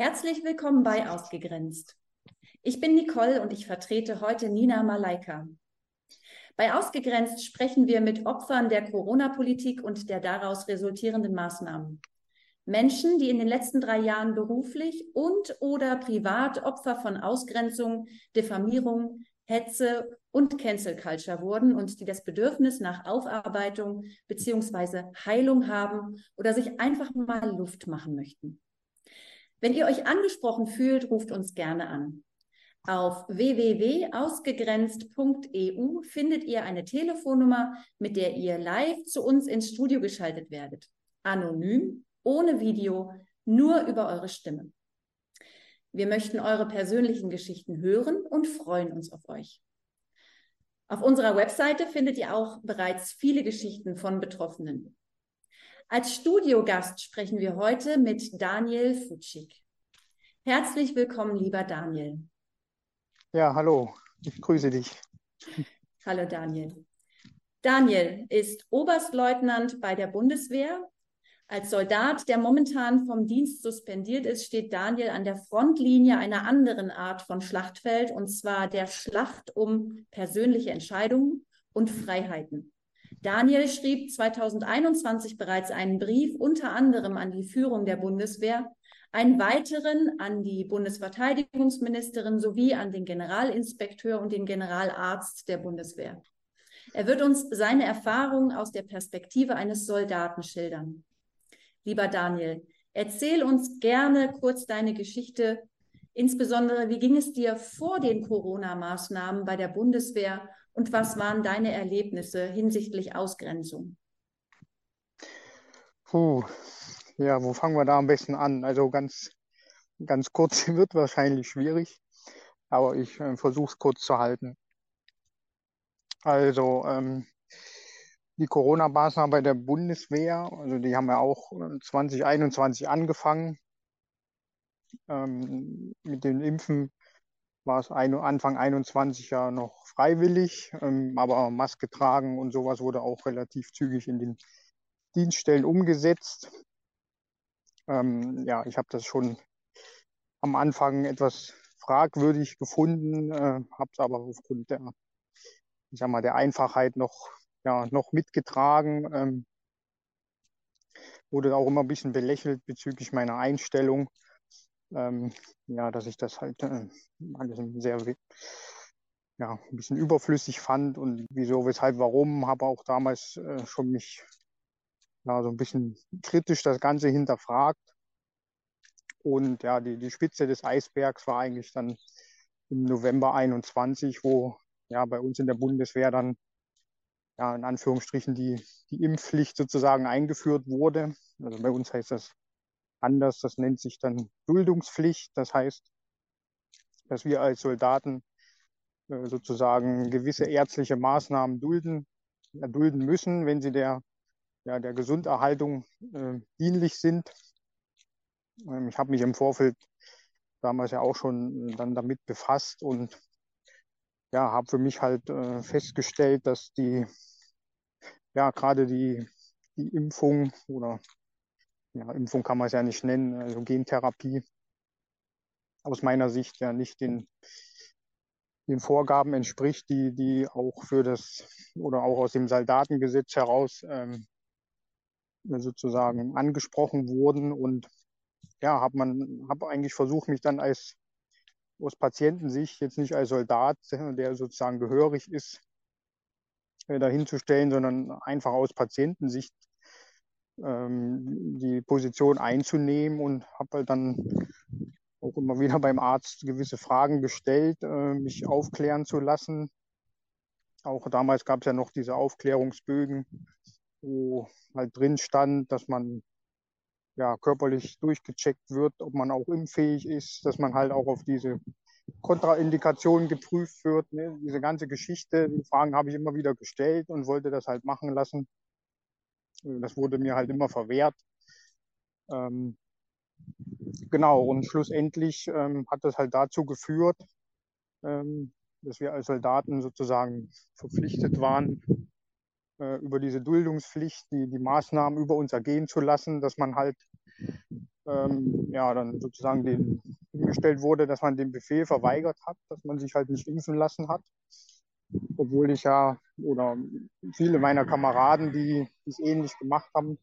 Herzlich willkommen bei Ausgegrenzt. Ich bin Nicole und ich vertrete heute Nina Malaika. Bei Ausgegrenzt sprechen wir mit Opfern der Corona-Politik und der daraus resultierenden Maßnahmen. Menschen, die in den letzten drei Jahren beruflich und oder privat Opfer von Ausgrenzung, Diffamierung, Hetze und Cancel Culture wurden und die das Bedürfnis nach Aufarbeitung beziehungsweise Heilung haben oder sich einfach mal Luft machen möchten. Wenn ihr euch angesprochen fühlt, ruft uns gerne an. Auf www.ausgegrenzt.eu findet ihr eine Telefonnummer, mit der ihr live zu uns ins Studio geschaltet werdet. Anonym, ohne Video, nur über eure Stimme. Wir möchten eure persönlichen Geschichten hören und freuen uns auf euch. Auf unserer Webseite findet ihr auch bereits viele Geschichten von Betroffenen. Als Studiogast sprechen wir heute mit Daniel Futschik. Herzlich willkommen, lieber Daniel. Ja, hallo, ich grüße dich. Hallo, Daniel. Daniel ist Oberstleutnant bei der Bundeswehr als Soldat, der momentan vom Dienst suspendiert ist, steht Daniel an der Frontlinie einer anderen Art von Schlachtfeld, und zwar der Schlacht um persönliche Entscheidungen und Freiheiten. Daniel schrieb 2021 bereits einen Brief unter anderem an die Führung der Bundeswehr, einen weiteren an die Bundesverteidigungsministerin sowie an den Generalinspekteur und den Generalarzt der Bundeswehr. Er wird uns seine Erfahrungen aus der Perspektive eines Soldaten schildern. Lieber Daniel, erzähl uns gerne kurz deine Geschichte. Insbesondere, wie ging es dir vor den Corona-Maßnahmen bei der Bundeswehr und was waren deine Erlebnisse hinsichtlich Ausgrenzung? Puh, ja, wo fangen wir da am besten an? Also ganz, ganz kurz wird wahrscheinlich schwierig, aber ich äh, versuche es kurz zu halten. Also, ähm, die Corona-Maßnahmen bei der Bundeswehr, also die haben ja auch 2021 äh, angefangen. Ähm, mit den Impfen war es ein, Anfang 21 ja noch freiwillig, ähm, aber Maske tragen und sowas wurde auch relativ zügig in den Dienststellen umgesetzt. Ähm, ja, ich habe das schon am Anfang etwas fragwürdig gefunden, äh, habe es aber aufgrund der, ich sag mal, der Einfachheit noch ja, noch mitgetragen. Ähm, wurde auch immer ein bisschen belächelt bezüglich meiner Einstellung. Ähm, ja, dass ich das halt äh, alles sehr ja, ein bisschen überflüssig fand und wieso, weshalb, warum, habe auch damals äh, schon mich ja, so ein bisschen kritisch das Ganze hinterfragt. Und ja, die, die Spitze des Eisbergs war eigentlich dann im November 21, wo ja bei uns in der Bundeswehr dann ja, in Anführungsstrichen die, die Impfpflicht sozusagen eingeführt wurde. Also bei uns heißt das anders, das nennt sich dann Duldungspflicht. Das heißt, dass wir als Soldaten äh, sozusagen gewisse ärztliche Maßnahmen dulden, ja, dulden müssen, wenn sie der, ja, der Gesunderhaltung äh, dienlich sind. Ähm, ich habe mich im Vorfeld damals ja auch schon dann damit befasst und ja, habe für mich halt äh, festgestellt, dass die ja, gerade die, die Impfung oder ja, Impfung kann man es ja nicht nennen, also Gentherapie. Aus meiner Sicht ja nicht den, den Vorgaben entspricht, die, die auch für das oder auch aus dem Soldatengesetz heraus ähm, sozusagen angesprochen wurden. Und ja, habe man habe eigentlich versucht, mich dann als aus Patientensicht jetzt nicht als Soldat, der sozusagen gehörig ist, äh, dahinzustellen, sondern einfach aus Patientensicht ähm, die Position einzunehmen und habe halt dann auch immer wieder beim Arzt gewisse Fragen gestellt, äh, mich aufklären zu lassen. Auch damals gab es ja noch diese Aufklärungsbögen, wo halt drin stand, dass man ja körperlich durchgecheckt wird, ob man auch impffähig ist, dass man halt auch auf diese Kontraindikationen geprüft wird. Ne? Diese ganze Geschichte, die Fragen habe ich immer wieder gestellt und wollte das halt machen lassen. Das wurde mir halt immer verwehrt. Ähm, genau, und schlussendlich ähm, hat das halt dazu geführt, ähm, dass wir als Soldaten sozusagen verpflichtet waren, äh, über diese Duldungspflicht, die, die Maßnahmen über uns ergehen zu lassen, dass man halt ähm, ja, dann sozusagen den hingestellt wurde, dass man den Befehl verweigert hat, dass man sich halt nicht impfen lassen hat. Obwohl ich ja oder viele meiner Kameraden, die es ähnlich gemacht haben,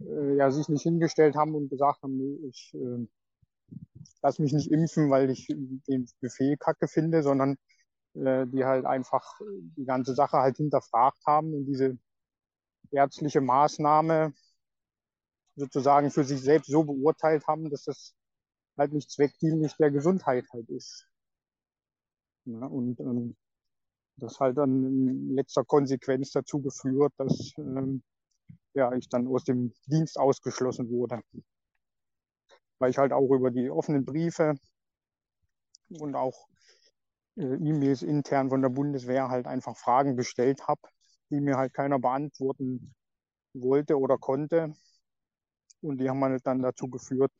äh, ja sich nicht hingestellt haben und gesagt haben, nee, ich äh, lass mich nicht impfen, weil ich den Befehl kacke finde, sondern äh, die halt einfach die ganze Sache halt hinterfragt haben und diese ärztliche Maßnahme sozusagen für sich selbst so beurteilt haben, dass das halt nicht zweckdienlich der Gesundheit halt ist. Ja, und ähm, das halt dann in letzter Konsequenz dazu geführt, dass ähm, ja, ich dann aus dem Dienst ausgeschlossen wurde. Weil ich halt auch über die offenen Briefe und auch äh, E-Mails intern von der Bundeswehr halt einfach Fragen gestellt habe, die mir halt keiner beantworten wollte oder konnte. Und die haben halt dann dazu geführt,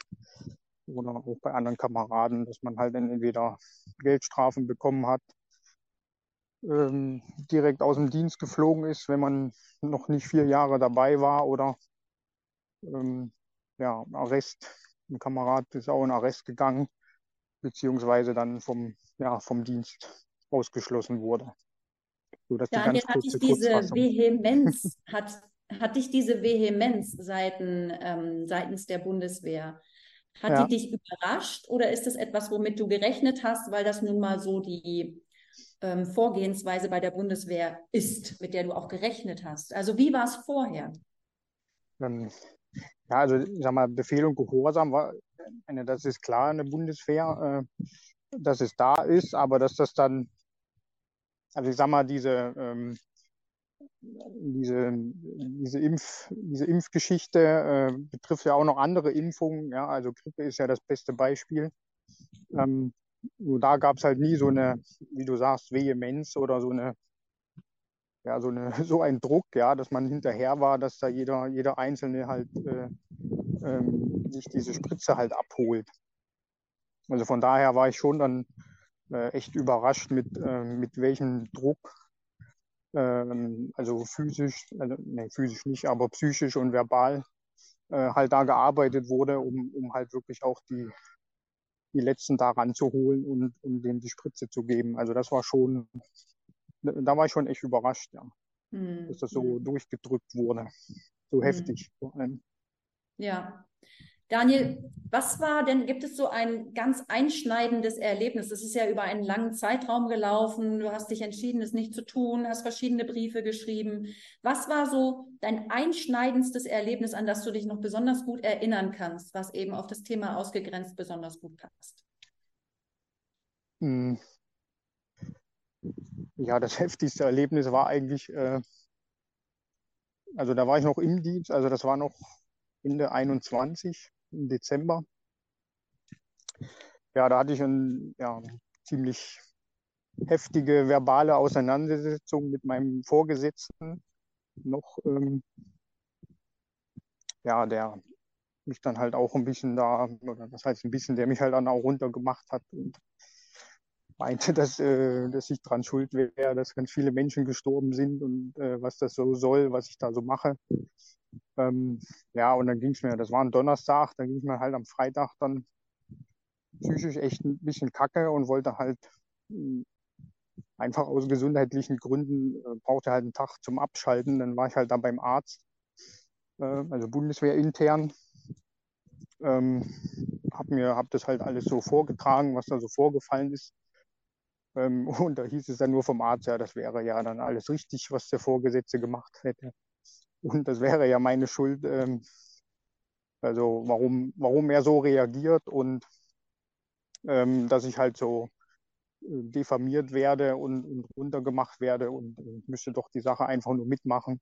oder auch bei anderen Kameraden, dass man halt entweder Geldstrafen bekommen hat, ähm, direkt aus dem Dienst geflogen ist, wenn man noch nicht vier Jahre dabei war oder ähm, ja, Arrest. Ein Kamerad ist auch in Arrest gegangen, beziehungsweise dann vom, ja, vom Dienst ausgeschlossen wurde. So, dass Daniel, die hat dich diese Vehemenz, hat, hat dich diese Vehemenz seiten, ähm, seitens der Bundeswehr, hat ja. die dich überrascht oder ist das etwas, womit du gerechnet hast, weil das nun mal so die ähm, Vorgehensweise bei der Bundeswehr ist, mit der du auch gerechnet hast? Also wie war es vorher? Ähm, ja, also ich sag mal, Befehl und Gehorsam war, das ist klar in der Bundeswehr, äh, dass es da ist, aber dass das dann, also ich sag mal, diese ähm, diese, diese, Impf, diese Impfgeschichte äh, betrifft ja auch noch andere Impfungen. Ja, also Grippe ist ja das beste Beispiel. Ähm, nur da gab es halt nie so eine, wie du sagst, Vehemenz oder so eine, ja, so eine, so ein Druck, ja, dass man hinterher war, dass da jeder, jeder Einzelne halt äh, ähm, sich diese Spritze halt abholt. Also von daher war ich schon dann äh, echt überrascht mit, äh, mit welchem Druck ähm, also physisch, also, nee, physisch nicht, aber psychisch und verbal äh, halt da gearbeitet wurde, um, um halt wirklich auch die, die Letzten da ranzuholen und um denen die Spritze zu geben. Also das war schon, da war ich schon echt überrascht, ja, hm. dass das so hm. durchgedrückt wurde, so hm. heftig vor allem. Ja, Daniel, was war denn, gibt es so ein ganz einschneidendes Erlebnis? Das ist ja über einen langen Zeitraum gelaufen. Du hast dich entschieden, es nicht zu tun, hast verschiedene Briefe geschrieben. Was war so dein einschneidendstes Erlebnis, an das du dich noch besonders gut erinnern kannst, was eben auf das Thema ausgegrenzt besonders gut passt? Hm. Ja, das heftigste Erlebnis war eigentlich, äh, also da war ich noch im Dienst, also das war noch Ende 21 im Dezember. Ja, da hatte ich eine ja, ziemlich heftige verbale Auseinandersetzung mit meinem Vorgesetzten noch. Ähm, ja, der mich dann halt auch ein bisschen da, oder das heißt ein bisschen, der mich halt dann auch runtergemacht hat und meinte, dass, äh, dass ich dran schuld wäre, dass ganz viele Menschen gestorben sind und äh, was das so soll, was ich da so mache. Ähm, ja, und dann ging es mir, das war ein Donnerstag, dann ging es mir halt am Freitag dann psychisch echt ein bisschen kacke und wollte halt mh, einfach aus gesundheitlichen Gründen, äh, brauchte halt einen Tag zum Abschalten. Dann war ich halt da beim Arzt, äh, also Bundeswehr intern. Ähm, hab mir, hab das halt alles so vorgetragen, was da so vorgefallen ist. Ähm, und da hieß es dann nur vom Arzt, ja, das wäre ja dann alles richtig, was der Vorgesetzte gemacht hätte. Und das wäre ja meine Schuld, ähm, also warum, warum er so reagiert und ähm, dass ich halt so äh, diffamiert werde und, und runtergemacht werde und, und müsste doch die Sache einfach nur mitmachen.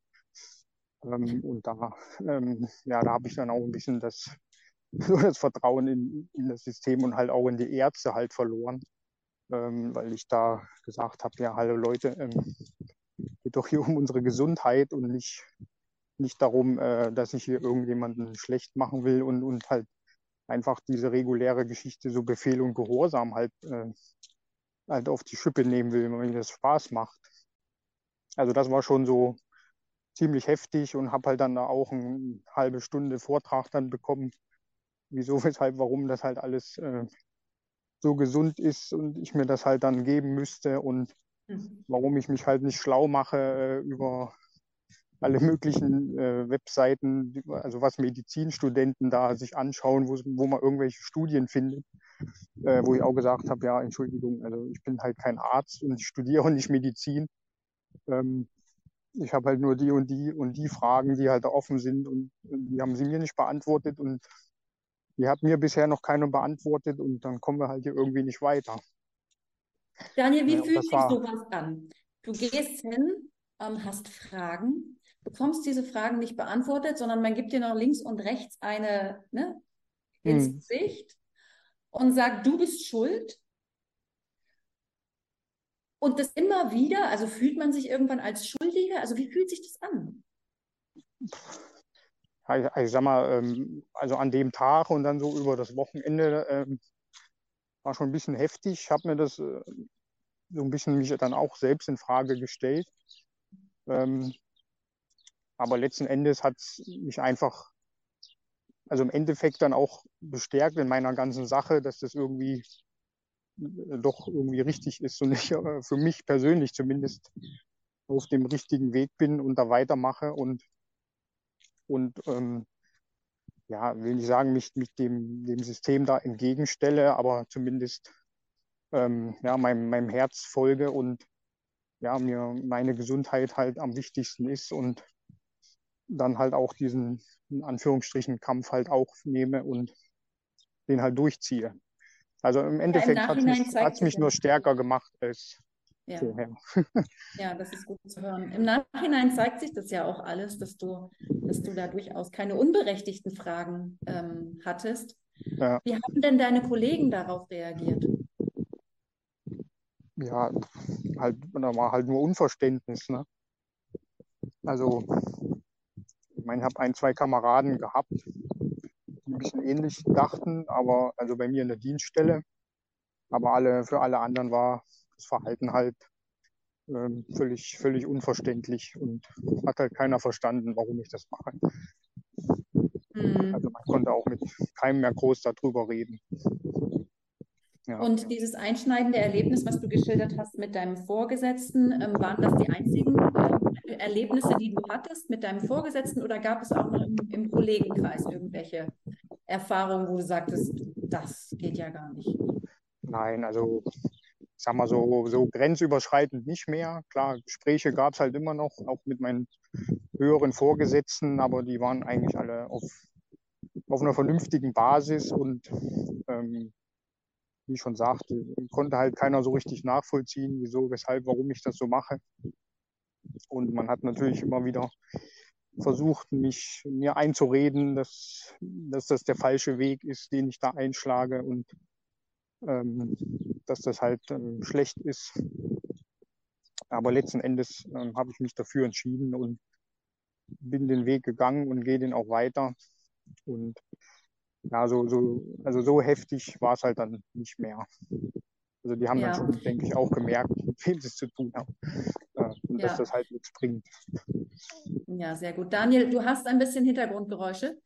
Ähm, und da, ähm, ja, da habe ich dann auch ein bisschen das, so das Vertrauen in, in das System und halt auch in die Ärzte halt verloren, ähm, weil ich da gesagt habe, ja, hallo Leute, ähm, geht doch hier um unsere Gesundheit und nicht nicht darum, äh, dass ich hier irgendjemanden schlecht machen will und, und halt einfach diese reguläre Geschichte, so Befehl und Gehorsam halt, äh, halt auf die Schippe nehmen will, wenn mir das Spaß macht. Also das war schon so ziemlich heftig und habe halt dann da auch eine halbe Stunde Vortrag dann bekommen, wieso, weshalb, warum das halt alles äh, so gesund ist und ich mir das halt dann geben müsste und mhm. warum ich mich halt nicht schlau mache äh, über alle möglichen äh, Webseiten, also was Medizinstudenten da sich anschauen, wo, wo man irgendwelche Studien findet, äh, wo ich auch gesagt habe, ja, Entschuldigung, also ich bin halt kein Arzt und ich studiere nicht Medizin. Ähm, ich habe halt nur die und die und die Fragen, die halt offen sind und, und die haben sie mir nicht beantwortet und die hat mir bisher noch keiner beantwortet und dann kommen wir halt hier irgendwie nicht weiter. Daniel, wie ja, fühlt sich sowas an? Du gehst hin, ähm, hast Fragen, bekommst diese Fragen nicht beantwortet, sondern man gibt dir noch links und rechts eine ne, ins hm. Gesicht und sagt, du bist schuld. Und das immer wieder, also fühlt man sich irgendwann als Schuldiger? Also wie fühlt sich das an? ich, ich sag mal, ähm, also an dem Tag und dann so über das Wochenende ähm, war schon ein bisschen heftig. Ich habe mir das äh, so ein bisschen mich dann auch selbst in Frage gestellt. Ähm, aber letzten Endes hat es mich einfach, also im Endeffekt dann auch bestärkt in meiner ganzen Sache, dass das irgendwie äh, doch irgendwie richtig ist und ich äh, für mich persönlich zumindest auf dem richtigen Weg bin und da weitermache und und ähm, ja, will nicht sagen, mich, mich dem, dem System da entgegenstelle, aber zumindest ähm, ja, meinem, meinem Herz folge und ja, mir meine Gesundheit halt am wichtigsten ist und dann halt auch diesen, in Anführungsstrichen, Kampf halt auch nehme und den halt durchziehe. Also im Endeffekt ja, hat es mich, mich nur stärker gemacht als ja. ja, das ist gut zu hören. Im Nachhinein zeigt sich das ja auch alles, dass du, dass du da durchaus keine unberechtigten Fragen ähm, hattest. Ja. Wie haben denn deine Kollegen darauf reagiert? Ja, halt, da war halt nur Unverständnis. Ne? Also, ich meine, ich habe ein, zwei Kameraden gehabt, die ein bisschen ähnlich dachten, aber also bei mir in der Dienststelle. Aber alle, für alle anderen war das Verhalten halt ähm, völlig, völlig unverständlich und hat halt keiner verstanden, warum ich das mache. Mhm. Also man konnte auch mit keinem mehr groß darüber reden. Ja. Und dieses einschneidende Erlebnis, was du geschildert hast mit deinem Vorgesetzten, ähm, waren das die einzigen äh, Erlebnisse, die du hattest mit deinem Vorgesetzten oder gab es auch noch im, im Kollegenkreis irgendwelche Erfahrungen, wo du sagtest, das geht ja gar nicht? Nein, also sag mal so, so grenzüberschreitend nicht mehr. Klar, Gespräche gab es halt immer noch, auch mit meinen höheren Vorgesetzten, aber die waren eigentlich alle auf, auf einer vernünftigen Basis und ähm, wie ich schon sagte, konnte halt keiner so richtig nachvollziehen, wieso, weshalb, warum ich das so mache. Und man hat natürlich immer wieder versucht, mich mir einzureden, dass, dass das der falsche Weg ist, den ich da einschlage und ähm, dass das halt ähm, schlecht ist. Aber letzten Endes ähm, habe ich mich dafür entschieden und bin den Weg gegangen und gehe den auch weiter. Und ja, so, so, also so heftig war es halt dann nicht mehr. Also die haben ja. dann schon, denke ich, auch gemerkt, mit wem sie es zu tun haben. Äh, und ja. dass das halt nichts bringt. Ja, sehr gut. Daniel, du hast ein bisschen Hintergrundgeräusche.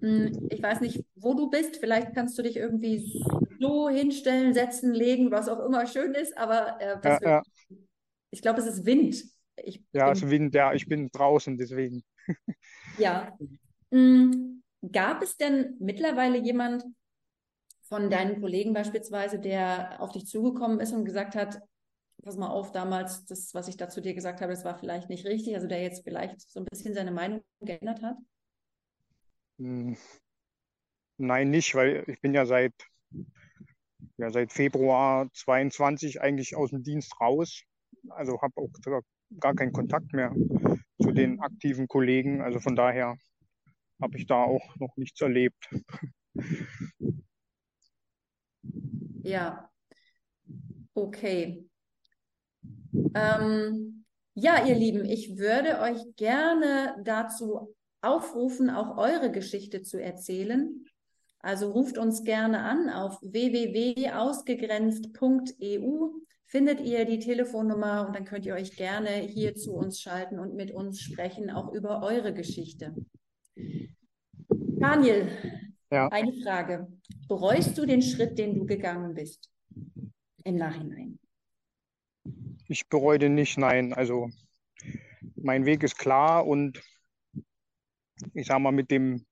Hm, ich weiß nicht, wo du bist. Vielleicht kannst du dich irgendwie so hinstellen, setzen, legen, was auch immer schön ist. Aber äh, ja, ja. ich glaube, es ist Wind. Ich ja, es ist Wind, ja. Ich bin draußen, deswegen. ja. Gab es denn mittlerweile jemand von deinen Kollegen beispielsweise, der auf dich zugekommen ist und gesagt hat, pass mal auf, damals, das, was ich dazu dir gesagt habe, das war vielleicht nicht richtig, also der jetzt vielleicht so ein bisschen seine Meinung geändert hat? Hm. Nein, nicht, weil ich bin ja seit, ja, seit Februar 22 eigentlich aus dem Dienst raus. Also habe auch gar keinen Kontakt mehr zu den aktiven Kollegen. Also von daher habe ich da auch noch nichts erlebt. Ja, okay. Ähm, ja, ihr Lieben, ich würde euch gerne dazu aufrufen, auch eure Geschichte zu erzählen. Also ruft uns gerne an auf www.ausgegrenzt.eu. Findet ihr die Telefonnummer und dann könnt ihr euch gerne hier zu uns schalten und mit uns sprechen, auch über eure Geschichte. Daniel, Ja. Eine Frage. Bereust du den Schritt, den du gegangen bist im Nachhinein? Ich bereue den nicht, nein. Also mein Weg ist klar und ich sage mal, mit dem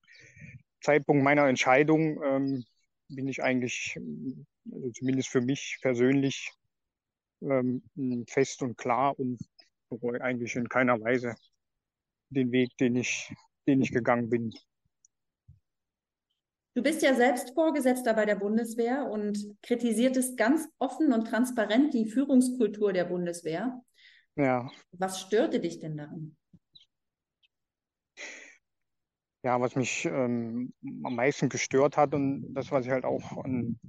Zeitpunkt meiner Entscheidung ähm, bin ich eigentlich, also zumindest für mich persönlich, ähm, fest und klar und bereue eigentlich in keiner Weise den Weg, den ich, den ich gegangen bin. Du bist ja selbst Vorgesetzter bei der Bundeswehr und kritisiertest ganz offen und transparent die Führungskultur der Bundeswehr. Ja. Was störte dich denn daran? Ja, was mich ähm, am meisten gestört hat und das, was ich halt auch an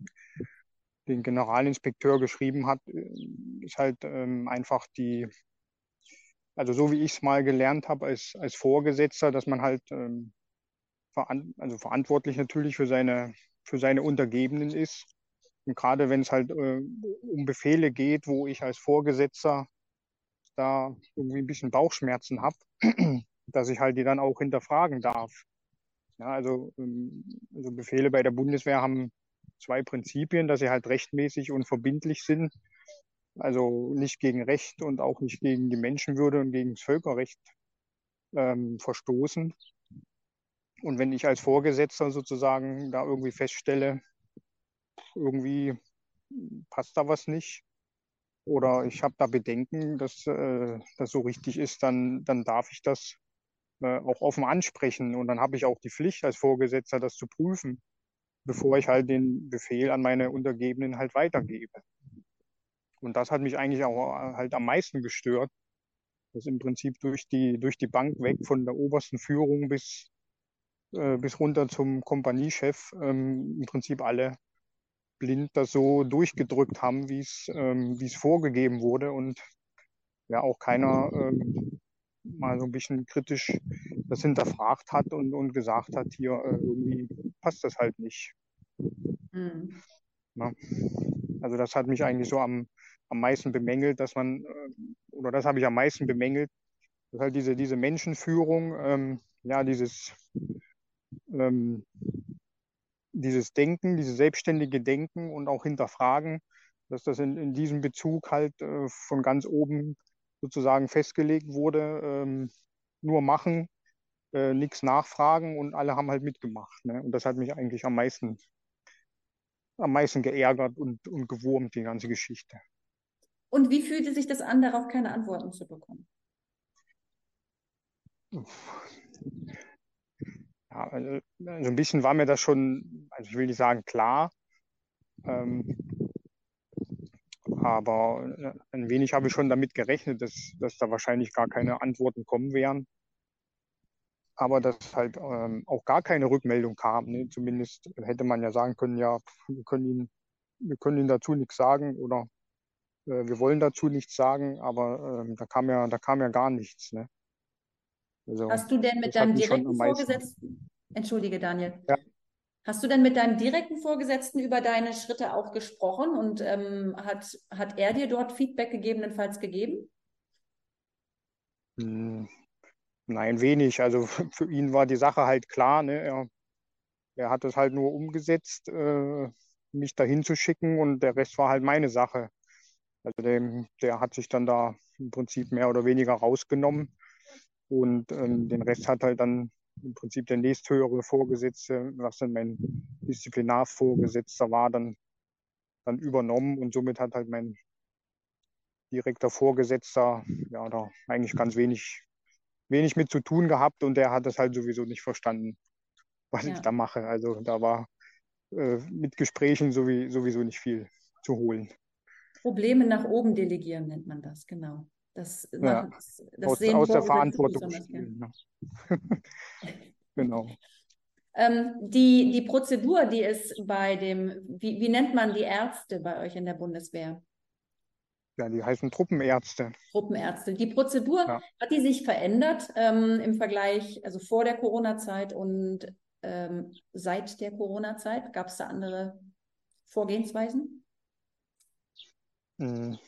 den Generalinspekteur geschrieben hat, äh, ist halt ähm, einfach die, also so wie ich es mal gelernt habe als, als Vorgesetzter, dass man halt ähm, veran also verantwortlich natürlich für seine, für seine Untergebenen ist. Und gerade wenn es halt äh, um Befehle geht, wo ich als Vorgesetzter da irgendwie ein bisschen Bauchschmerzen habe, dass ich halt die dann auch hinterfragen darf. Ja, also, ähm, also Befehle bei der Bundeswehr haben zwei Prinzipien, dass sie halt rechtmäßig und verbindlich sind. Also nicht gegen Recht und auch nicht gegen die Menschenwürde und gegen das Völkerrecht ähm, verstoßen. Und wenn ich als Vorgesetzter sozusagen da irgendwie feststelle, irgendwie passt da was nicht oder ich habe da Bedenken, dass äh, das so richtig ist, dann, dann darf ich das äh, auch offen ansprechen. Und dann habe ich auch die Pflicht als Vorgesetzter, das zu prüfen, bevor ich halt den Befehl an meine Untergebenen halt weitergebe. Und das hat mich eigentlich auch äh, halt am meisten gestört, dass im Prinzip durch die, durch die Bank weg von der obersten Führung bis, äh, bis runter zum Kompaniechef ähm, im Prinzip alle blind das so durchgedrückt haben, wie es ähm, wie es vorgegeben wurde und ja auch keiner ähm, mal so ein bisschen kritisch das hinterfragt hat und, und gesagt hat, hier äh, irgendwie passt das halt nicht. Mhm. Na, also das hat mich eigentlich so am, am meisten bemängelt, dass man, äh, oder das habe ich am meisten bemängelt, dass halt diese, diese Menschenführung, ähm, ja, dieses, ähm, dieses Denken, dieses selbstständige Denken und auch hinterfragen, dass das in, in diesem Bezug halt äh, von ganz oben sozusagen festgelegt wurde, ähm, nur machen, äh, nichts nachfragen und alle haben halt mitgemacht. Ne? Und das hat mich eigentlich am meisten, am meisten geärgert und, und gewurmt, die ganze Geschichte. Und wie fühlte sich das an, darauf keine Antworten zu bekommen? Ja, also, also ein bisschen war mir das schon, also ich will nicht sagen klar, ähm, aber äh, ein wenig habe ich schon damit gerechnet, dass, dass da wahrscheinlich gar keine Antworten kommen werden. Aber dass halt ähm, auch gar keine Rückmeldung kam. Ne? Zumindest hätte man ja sagen können, ja, wir können Ihnen, wir können Ihnen dazu nichts sagen oder äh, wir wollen dazu nichts sagen, aber ähm, da kam ja, da kam ja gar nichts. Ne? Also, Hast du denn mit deinem direkten Vorgesetzten, entschuldige Daniel, ja. Hast du denn mit deinem direkten Vorgesetzten über deine Schritte auch gesprochen und ähm, hat, hat er dir dort Feedback gegebenenfalls gegeben? Nein, wenig. Also für ihn war die Sache halt klar. Ne? Er, er hat es halt nur umgesetzt, äh, mich dahin zu schicken und der Rest war halt meine Sache. Also dem, der hat sich dann da im Prinzip mehr oder weniger rausgenommen und ähm, den Rest hat halt dann im Prinzip der nächsthöhere Vorgesetzte, was dann mein Disziplinarvorgesetzter war, dann, dann übernommen und somit hat halt mein direkter Vorgesetzter ja da eigentlich ganz wenig, wenig mit zu tun gehabt und der hat das halt sowieso nicht verstanden, was ja. ich da mache. Also da war äh, mit Gesprächen sowieso nicht viel zu holen. Probleme nach oben delegieren nennt man das, genau. Das, ja, das, das aus, aus der Verantwortung. Spielen, ne? genau. Ähm, die, die Prozedur, die es bei dem, wie, wie nennt man die Ärzte bei euch in der Bundeswehr? Ja, die heißen Truppenärzte. Truppenärzte. Die Prozedur, ja. hat die sich verändert ähm, im Vergleich, also vor der Corona-Zeit und ähm, seit der Corona-Zeit? Gab es da andere Vorgehensweisen? Hm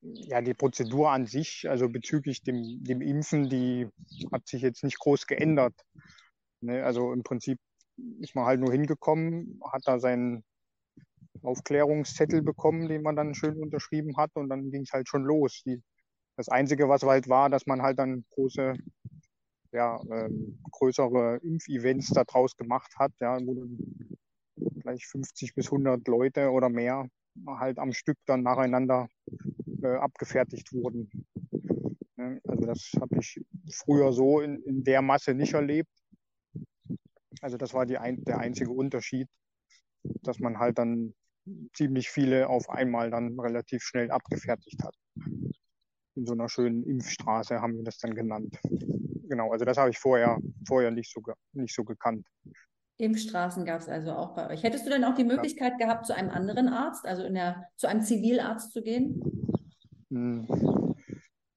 ja, die Prozedur an sich, also bezüglich dem, dem Impfen, die hat sich jetzt nicht groß geändert. Ne? Also im Prinzip ist man halt nur hingekommen, hat da seinen Aufklärungszettel bekommen, den man dann schön unterschrieben hat und dann ging es halt schon los. Die, das Einzige, was halt war, dass man halt dann große, ja, ähm, größere Impfevents daraus gemacht hat, ja, wo dann gleich 50 bis 100 Leute oder mehr halt am Stück dann nacheinander äh, abgefertigt wurden. Also das habe ich früher so in, in der Masse nicht erlebt. Also das war die ein, der einzige Unterschied, dass man halt dann ziemlich viele auf einmal dann relativ schnell abgefertigt hat. In so einer schönen Impfstraße haben wir das dann genannt. Genau, also das habe ich vorher, vorher nicht, so, nicht so gekannt. Impfstraßen gab es also auch bei euch. Hättest du denn auch die Möglichkeit gehabt, zu einem anderen Arzt, also in der, zu einem Zivilarzt zu gehen? Hm.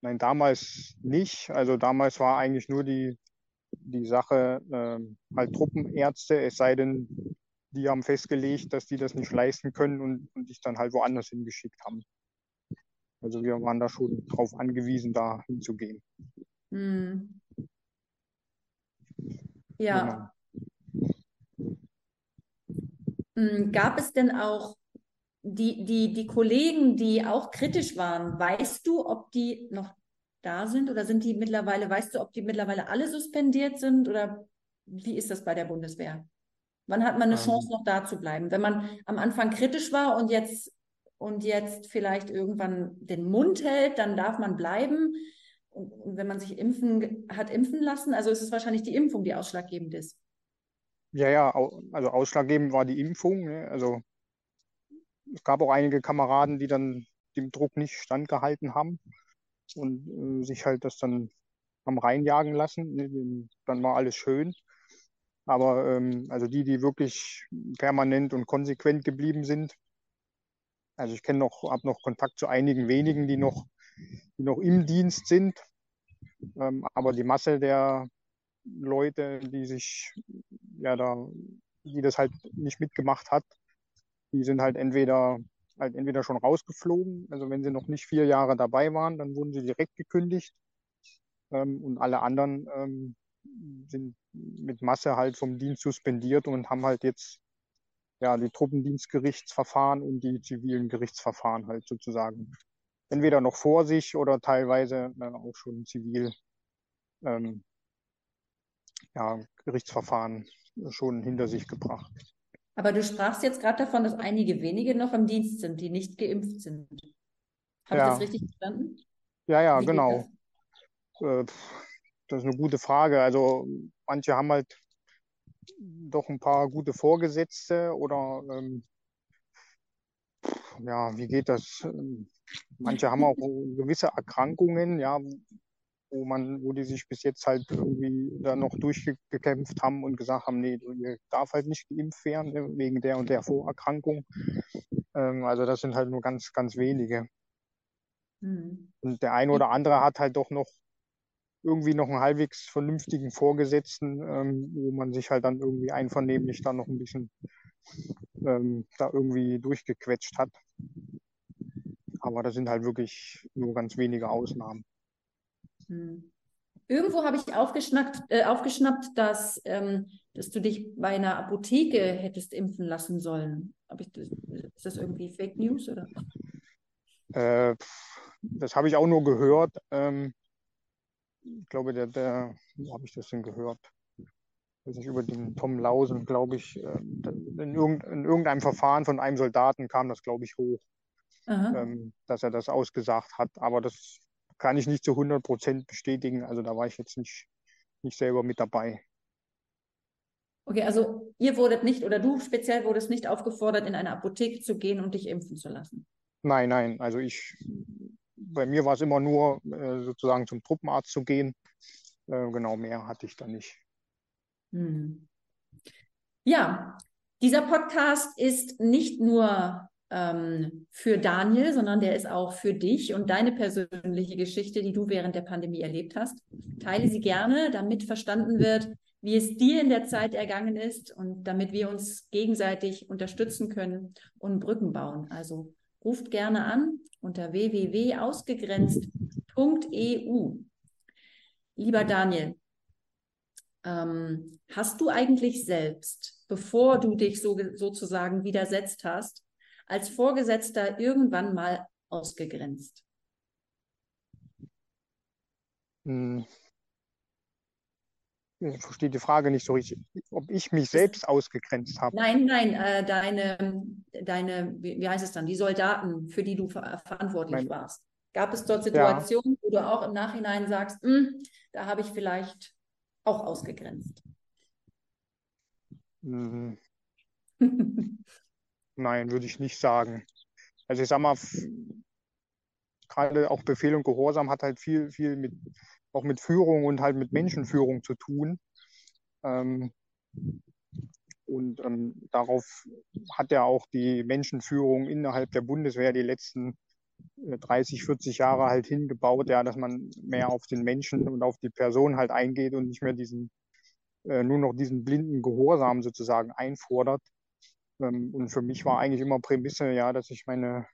Nein, damals nicht. Also damals war eigentlich nur die, die Sache äh, halt Truppenärzte, es sei denn, die haben festgelegt, dass die das nicht leisten können und, und dich dann halt woanders hingeschickt haben. Also wir waren da schon drauf angewiesen, da hinzugehen. Hm. Ja. Genau. Hm, gab es denn auch die, die, die Kollegen, die auch kritisch waren, weißt du, ob die noch da sind oder sind die mittlerweile, weißt du, ob die mittlerweile alle suspendiert sind oder wie ist das bei der Bundeswehr? Wann hat man eine ähm, Chance, noch da zu bleiben? Wenn man am Anfang kritisch war und jetzt, und jetzt vielleicht irgendwann den Mund hält, dann darf man bleiben. Und, und wenn man sich impfen hat impfen lassen, also ist es wahrscheinlich die Impfung, die ausschlaggebend ist. Ja, ja, also ausschlaggebend war die Impfung. Ne? Also es gab auch einige Kameraden, die dann dem Druck nicht standgehalten haben und äh, sich halt das dann haben reinjagen lassen. Ne? Dann war alles schön. Aber ähm, also die, die wirklich permanent und konsequent geblieben sind, also ich kenne noch, habe noch Kontakt zu einigen wenigen, die noch, die noch im Dienst sind. Ähm, aber die Masse der Leute, die sich ja da, die das halt nicht mitgemacht hat, die sind halt entweder halt entweder schon rausgeflogen, also wenn sie noch nicht vier Jahre dabei waren, dann wurden sie direkt gekündigt. Ähm, und alle anderen ähm, sind mit Masse halt vom Dienst suspendiert und haben halt jetzt ja die Truppendienstgerichtsverfahren und die zivilen Gerichtsverfahren halt sozusagen entweder noch vor sich oder teilweise äh, auch schon zivil ähm, ja, Gerichtsverfahren schon hinter sich gebracht. Aber du sprachst jetzt gerade davon, dass einige wenige noch im Dienst sind, die nicht geimpft sind. Habe ja. ich das richtig verstanden? Ja, ja, Wie genau. Äh, das ist eine gute Frage. Also manche haben halt doch ein paar gute Vorgesetzte oder ähm, ja, wie geht das? Manche haben auch gewisse Erkrankungen, ja, wo man, wo die sich bis jetzt halt irgendwie da noch durchgekämpft haben und gesagt haben, nee, ihr darf halt nicht geimpft werden ne, wegen der und der Vorerkrankung. Ähm, also das sind halt nur ganz, ganz wenige. Mhm. Und der eine oder andere hat halt doch noch irgendwie noch einen halbwegs vernünftigen Vorgesetzten, ähm, wo man sich halt dann irgendwie einvernehmlich dann noch ein bisschen ähm, da irgendwie durchgequetscht hat. Aber das sind halt wirklich nur ganz wenige Ausnahmen. Hm. Irgendwo habe ich aufgeschnappt, äh, aufgeschnappt dass, ähm, dass du dich bei einer Apotheke hättest impfen lassen sollen. Ich ist das irgendwie Fake News oder? Äh, das habe ich auch nur gehört. Ähm, ich glaube, der, der, wo habe ich das denn gehört? weiß nicht, über den Tom Lausen, glaube ich, äh, in, irgendeinem Verfahren von einem Soldaten kam das, glaube ich, hoch, ähm, dass er das ausgesagt hat. Aber das kann ich nicht zu 100 Prozent bestätigen. Also da war ich jetzt nicht, nicht selber mit dabei. Okay, also ihr wurdet nicht oder du speziell wurdest nicht aufgefordert, in eine Apotheke zu gehen und dich impfen zu lassen. Nein, nein. Also ich bei mir war es immer nur äh, sozusagen zum Truppenarzt zu gehen. Äh, genau, mehr hatte ich da nicht. Hm. Ja, dieser Podcast ist nicht nur ähm, für Daniel, sondern der ist auch für dich und deine persönliche Geschichte, die du während der Pandemie erlebt hast. Teile sie gerne, damit verstanden wird, wie es dir in der Zeit ergangen ist und damit wir uns gegenseitig unterstützen können und Brücken bauen. Also ruft gerne an unter www.ausgegrenzt.eu. Lieber Daniel, Ähm, hast du eigentlich selbst, bevor du dich so, sozusagen widersetzt hast, als Vorgesetzter irgendwann mal ausgegrenzt? Hm. Ich verstehe die Frage nicht so richtig, ob ich mich selbst ausgegrenzt habe. Nein, nein, äh, deine, deine, wie heißt es dann, die Soldaten, für die du ver verantwortlich mein, warst. Gab es dort Situationen, ja. wo du auch im Nachhinein sagst, hm, da habe ich vielleicht auch ausgegrenzt? Mhm. Nein, würde ich nicht sagen. Also ich sag mal, gerade auch Befehl und Gehorsam hat halt viel, viel mit, auch mit Führung und halt mit Menschenführung zu tun. Ähm, und ähm, darauf hat ja auch die Menschenführung innerhalb der Bundeswehr die letzten 30, äh, 40 Jahre halt hingebaut, ja, dass man mehr auf den Menschen und auf die Person halt eingeht und nicht mehr diesen, äh, nur noch diesen blinden Gehorsam sozusagen einfordert. Ähm, und für mich war eigentlich immer Prämisse, ja, dass ich meine,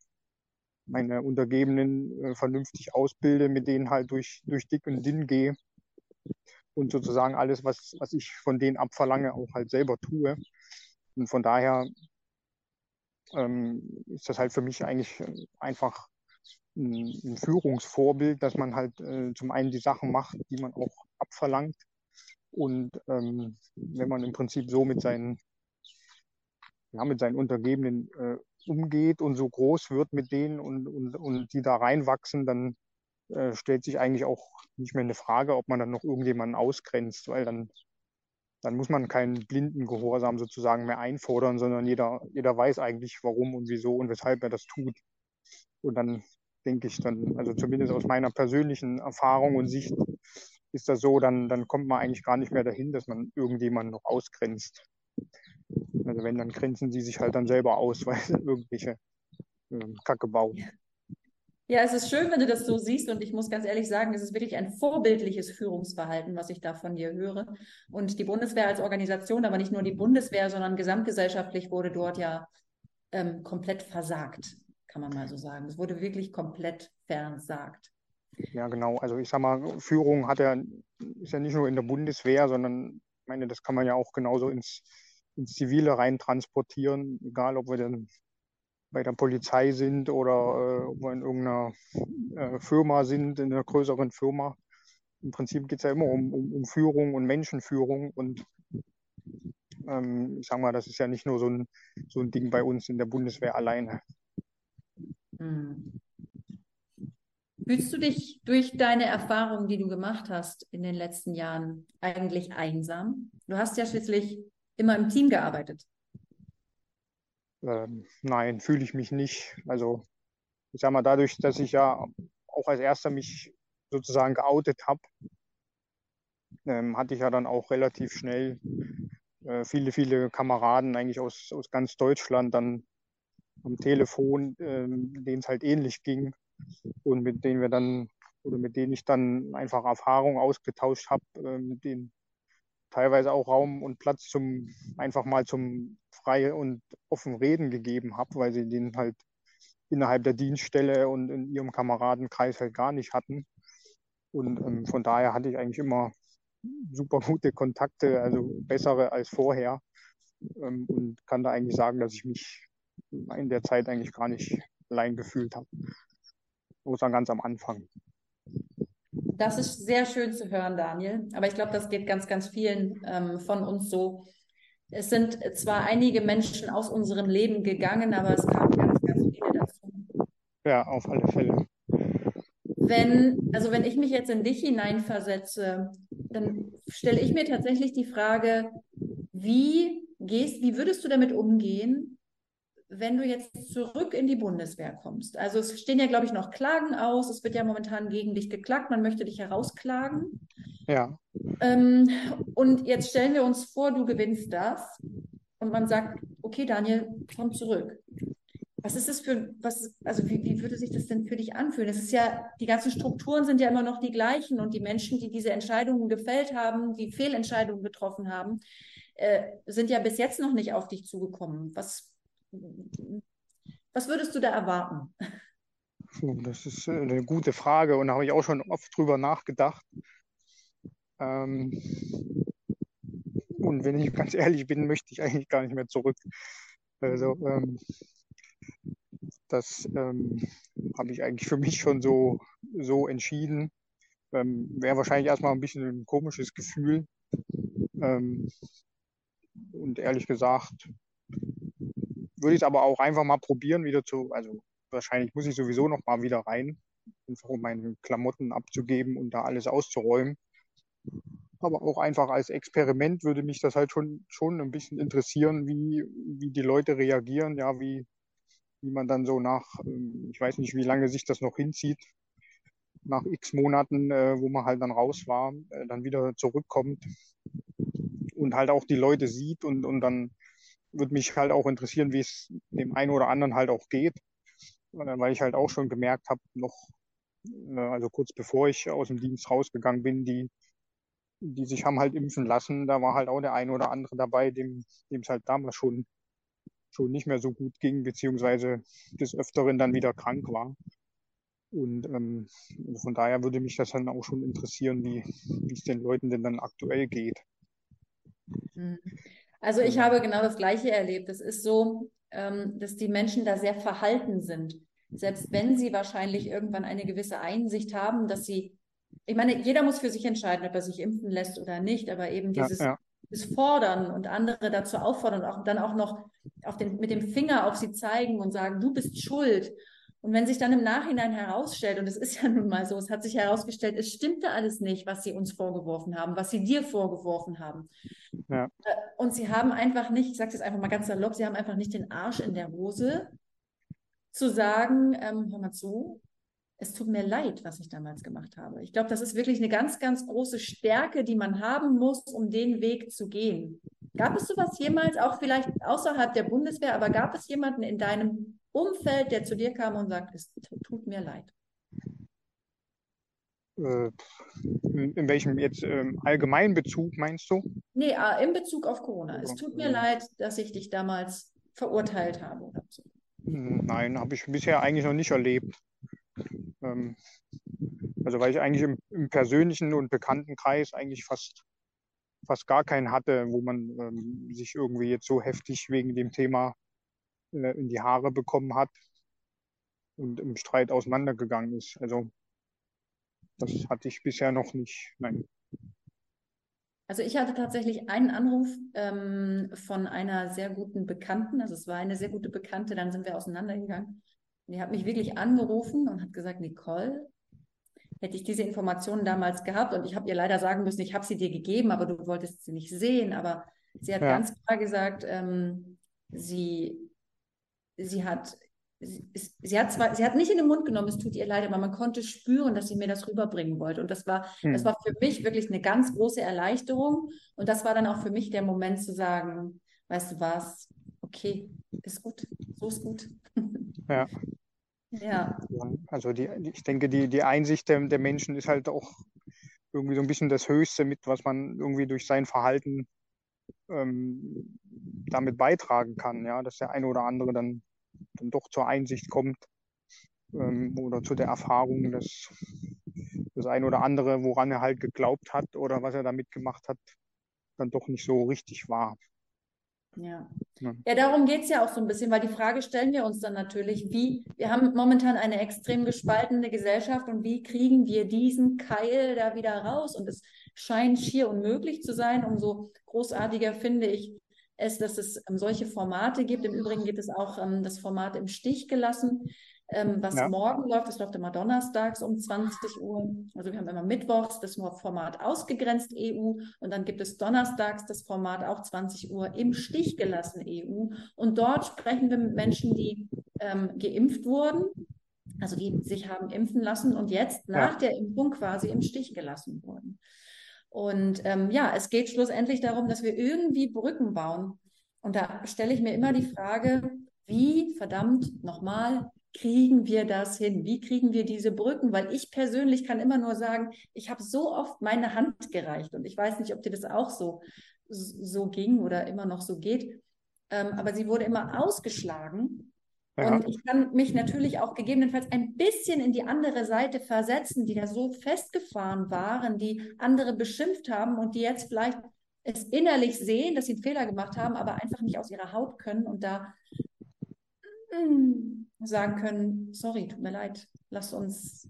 meine Untergebenen äh, vernünftig ausbilde, mit denen halt durch, durch dick und dünn gehe und sozusagen alles, was, was ich von denen abverlange, auch halt selber tue. Und von daher ähm, ist das halt für mich eigentlich äh, einfach ein, ein Führungsvorbild, dass man halt äh, zum einen die Sachen macht, die man auch abverlangt. Und ähm, wenn man im Prinzip so mit seinen, ja, mit seinen Untergebenen äh, umgeht und so groß wird mit denen und, und, und die da reinwachsen, dann äh, stellt sich eigentlich auch nicht mehr eine Frage, ob man dann noch irgendjemanden ausgrenzt, weil dann dann muss man keinen blinden Gehorsam sozusagen mehr einfordern, sondern jeder, jeder weiß eigentlich, warum und wieso und weshalb er das tut. Und dann denke ich dann, also zumindest aus meiner persönlichen Erfahrung und Sicht ist das so, dann, dann kommt man eigentlich gar nicht mehr dahin, dass man irgendjemanden noch ausgrenzt. Also wenn, dann grenzen sie sich halt dann selber aus, weil sie irgendwelche äh, Kacke bauen. Ja, es ist schön, wenn du das so siehst und ich muss ganz ehrlich sagen, es ist wirklich ein vorbildliches Führungsverhalten, was ich da von dir höre. Und die Bundeswehr als Organisation, aber nicht nur die Bundeswehr, sondern gesamtgesellschaftlich wurde dort ja ähm, komplett versagt, kann man mal so sagen. Es wurde wirklich komplett versagt. Ja, genau. Also ich sag mal, Führung hat ja, ist ja nicht nur in der Bundeswehr, sondern ich meine, das kann man ja auch genauso ins, ins Zivile rein transportieren, egal ob wir dann bei der Polizei sind oder äh, ob wir in irgendeiner äh, Firma sind, in einer größeren Firma. Im Prinzip geht es ja immer um, um, um, Führung und Menschenführung und ähm, ich sage mal, das ist ja nicht nur so ein, so ein Ding bei uns in der Bundeswehr alleine. Hm. Fühlst du dich durch deine Erfahrungen, die du gemacht hast in den letzten Jahren, eigentlich einsam? Du hast ja schließlich immer im Team gearbeitet. Ähm, nein, fühle ich mich nicht. Also ich sage mal, dadurch, dass ich ja auch als erster mich sozusagen geoutet habe, ähm, hatte ich ja dann auch relativ schnell äh, viele, viele Kameraden eigentlich aus, aus ganz Deutschland dann am Telefon, ähm, denen es halt ähnlich ging und mit denen wir dann oder mit denen ich dann einfach Erfahrungen ausgetauscht habe, äh, mit denen teilweise auch Raum und Platz zum einfach mal zum frei und offen Reden gegeben habe, weil sie den halt innerhalb der Dienststelle und in ihrem Kameradenkreis halt gar nicht hatten. Und ähm, von daher hatte ich eigentlich immer super gute Kontakte, also bessere als vorher. Ähm, und kann da eigentlich sagen, dass ich mich in der Zeit eigentlich gar nicht allein gefühlt habe. Außer ganz am Anfang. Das ist sehr schön zu hören, Daniel. Aber ich glaube, das geht ganz, ganz vielen ähm, von uns so. Es sind zwar einige Menschen aus unserem Leben gegangen, aber es kamen ganz, ganz viele dazu. Ja, auf alle Fälle. Wenn, also wenn ich mich jetzt in dich hineinversetze, dann stelle ich mir tatsächlich die Frage, wie gehst, wie würdest du damit umgehen, wenn du jetzt zurück in die Bundeswehr kommst, also es stehen ja, glaube ich, noch Klagen aus. Es wird ja momentan gegen dich geklagt. Man möchte dich herausklagen. Ja. Ähm, und jetzt stellen wir uns vor, du gewinnst das. Und man sagt, okay, Daniel, komm zurück. Was ist das für, was, also wie, wie würde sich das denn für dich anfühlen? Es ist ja, die ganzen Strukturen sind ja immer noch die gleichen und die Menschen, die diese Entscheidungen gefällt haben, die Fehlentscheidungen getroffen haben, äh, sind ja bis jetzt noch nicht auf dich zugekommen. Was, was würdest du da erwarten? Das ist äh, eine gute Frage und da habe ich auch schon oft drüber nachgedacht. Ähm, und wenn ich ganz ehrlich bin, möchte ich eigentlich gar nicht mehr zurück. Also ähm, das ähm, habe ich eigentlich für mich schon so, so entschieden. Ähm, Wäre wahrscheinlich erstmal ein bisschen ein komisches Gefühl. Ähm, und ehrlich gesagt, würde ich es aber auch einfach mal probieren, wieder zu, also wahrscheinlich muss ich sowieso noch mal wieder rein, einfach um meine Klamotten abzugeben und da alles auszuräumen. Aber auch einfach als Experiment würde mich das halt schon, schon ein bisschen interessieren, wie, wie die Leute reagieren, ja, wie, wie man dann so nach, ähm, ich weiß nicht, wie lange sich das noch hinzieht, nach x Monaten, äh, wo man halt dann raus war, äh, dann wieder zurückkommt und halt auch die Leute sieht und, und dann würde mich halt auch interessieren, wie es dem einen oder anderen halt auch geht, äh, weil ich halt auch schon gemerkt habe, noch, äh, also kurz bevor ich aus dem Dienst rausgegangen bin, die, die sich haben halt impfen lassen, da war halt auch der eine oder andere dabei, dem es halt damals schon schon nicht mehr so gut ging, beziehungsweise des Öfteren dann wieder krank war. Und ähm, von daher würde mich das dann auch schon interessieren, wie, wie es den Leuten denn dann aktuell geht. Mhm. Also ich habe genau das Gleiche erlebt. Es ist so, ähm, dass die Menschen da sehr verhalten sind. Selbst wenn sie wahrscheinlich irgendwann eine gewisse Einsicht haben, dass sie, ich meine, jeder muss für sich entscheiden, ob er sich impfen lässt oder nicht, aber eben dieses, ja, ja. dieses Fordern und andere dazu auffordern und auch, dann auch noch den, mit dem Finger auf sie zeigen und sagen, du bist schuld und wenn sich dann im Nachhinein herausstellt, und es ist ja nun mal so, es hat sich herausgestellt, es stimmte alles nicht, was sie uns vorgeworfen haben, was sie dir vorgeworfen haben. Ja. Äh, und sie haben einfach nicht, ich sage es einfach mal ganz salopp, sie haben einfach nicht den Arsch in der Hose zu sagen, ähm, hör mal zu, es tut mir leid, was ich damals gemacht habe. Ich glaube, das ist wirklich eine ganz, ganz große Stärke, die man haben muss, um den Weg zu gehen. Gab es sowas jemals, auch vielleicht außerhalb der Bundeswehr, aber gab es jemanden in deinem Umfeld, der zu dir kam und sagt, es tut mir leid? Äh, in welchem jetzt ähm, allgemeinen Bezug meinst du? Nee, äh, in Bezug auf Corona. Es tut mir ja. leid, dass ich dich damals verurteilt habe. Oder so. Hm, nein, habe ich bisher eigentlich noch nicht erlebt. Ähm, also weil ich eigentlich im, im, persönlichen und Bekanntenkreis eigentlich fast, fast gar keinen hatte, wo man ähm, sich irgendwie jetzt so heftig wegen dem Thema in die Haare bekommen hat und im Streit auseinandergegangen ist. Also das hatte ich bisher noch nicht. Nein. Also ich hatte tatsächlich einen Anruf ähm, von einer sehr guten Bekannten. Also es war eine sehr gute Bekannte, dann sind wir auseinandergegangen. Die hat mich wirklich angerufen und hat gesagt, Nicole, hätte ich diese Informationen damals gehabt und ich habe ihr leider sagen müssen, ich habe sie dir gegeben, aber du wolltest sie nicht sehen. Aber sie hat ja. ganz klar gesagt, ähm, sie sie hat, sie, sie, hat zwar, sie hat nicht in den Mund genommen, es tut ihr leid, aber man konnte spüren, dass sie mir das rüberbringen wollte. Und das war, hm. das war für mich wirklich eine ganz große Erleichterung. Und das war dann auch für mich der Moment zu sagen, weißt du was, okay, ist gut, so ist gut. Ja. Ja. Also die, ich denke, die, die Einsicht der, der Menschen ist halt auch irgendwie so ein bisschen das Höchste mit, was man irgendwie durch sein Verhalten ähm, damit beitragen kann, ja, dass der eine oder andere dann, dann doch zur Einsicht kommt ähm, oder zu der Erfahrung, dass das eine oder andere, woran er halt geglaubt hat oder was er damit gemacht hat, dann doch nicht so richtig war. Ja. ja, darum geht es ja auch so ein bisschen, weil die Frage stellen wir uns dann natürlich, wie, wir haben momentan eine extrem gespaltene Gesellschaft und wie kriegen wir diesen Keil da wieder raus? Und es scheint schier unmöglich zu sein. Umso großartiger finde ich es, dass es ähm, solche Formate gibt. Im Übrigen gibt es auch ähm, das Format im Stich gelassen, ähm, was ja. morgen läuft. Das läuft immer donnerstags um 20 Uhr. Also wir haben immer mittwochs das Format ausgegrenzt EU und dann gibt es donnerstags das Format auch 20 Uhr im Stich gelassen EU. Und dort sprechen wir mit Menschen, die ähm, geimpft wurden also die sich haben impfen lassen und jetzt nach ja. der Impfung quasi im Stich gelassen wurden. Und ähm, ja, es geht schlussendlich darum, dass wir irgendwie Brücken bauen. Und da stelle ich mir immer die Frage, wie verdammt nochmal kriegen wir das hin? Wie kriegen wir diese Brücken? Weil ich persönlich kann immer nur sagen, ich habe so oft meine Hand gereicht und ich weiß nicht, ob dir das auch so, so ging oder immer noch so geht. Ähm, aber sie wurde immer ausgeschlagen und ich kann mich natürlich auch gegebenenfalls ein bisschen in die andere Seite versetzen, die da so festgefahren waren, die andere beschimpft haben und die jetzt vielleicht es innerlich sehen, dass sie einen Fehler gemacht haben, aber einfach nicht aus ihrer Haut können und da mm, sagen können, sorry, tut mir leid, lass uns,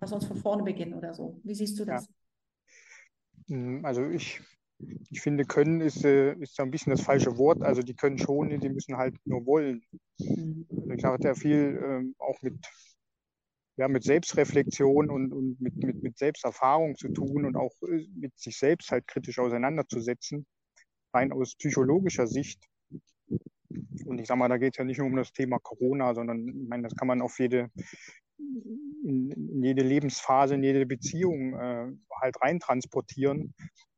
lass uns von vorne beginnen oder so. Wie siehst du das? Ja. Mm, also ich, ich finde, können ist, äh, ist ein bisschen das falsche Wort. Also die können schon, die müssen halt nur wollen. Mhm. Also ich habe ja viel ähm, auch mit ja, mit Selbstreflexion und, und mit, mit, mit Selbsterfahrung zu tun und auch äh, mit sich selbst halt kritisch auseinanderzusetzen, rein aus psychologischer Sicht. Und ich sag mal, da geht es ja nicht nur um das Thema Corona, sondern ich meine, das kann man auf jede, in, in jede Lebensphase, in jede Beziehung äh, halt reintransportieren,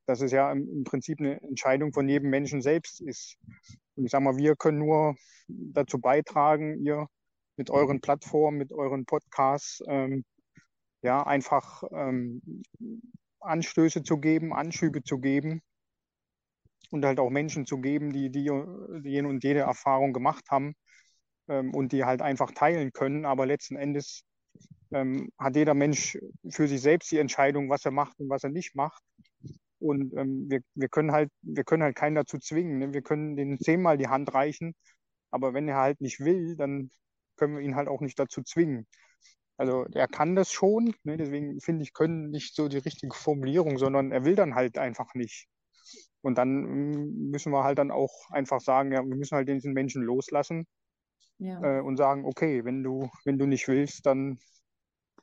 dass es ja im, Prinzip eine Entscheidung von jedem Menschen selbst ist. Und ich sag mal, wir können nur dazu beitragen, ihr mit euren Plattformen, mit euren Podcasts, ähm, ja, einfach ähm, Anstöße zu geben, Anschübe zu geben und halt auch Menschen zu geben, die, die, die jene und jede Erfahrung gemacht haben ähm, und die halt einfach teilen können. Aber letzten Endes ähm, hat jeder Mensch für sich selbst die Entscheidung, was er macht und was er nicht macht. Und ähm, wir, wir können halt, wir können halt keinen dazu zwingen. Ne? Wir können denen zehnmal die Hand reichen, aber wenn er halt nicht will, dann können wir ihn halt auch nicht dazu zwingen. Also er kann das schon, ne? deswegen finde ich, können nicht so die richtige Formulierung, sondern er will dann halt einfach nicht. Und dann mm, müssen wir halt dann auch einfach sagen, ja, wir müssen halt diesen Menschen loslassen ja. äh, und sagen, okay, wenn du, wenn du nicht willst, dann,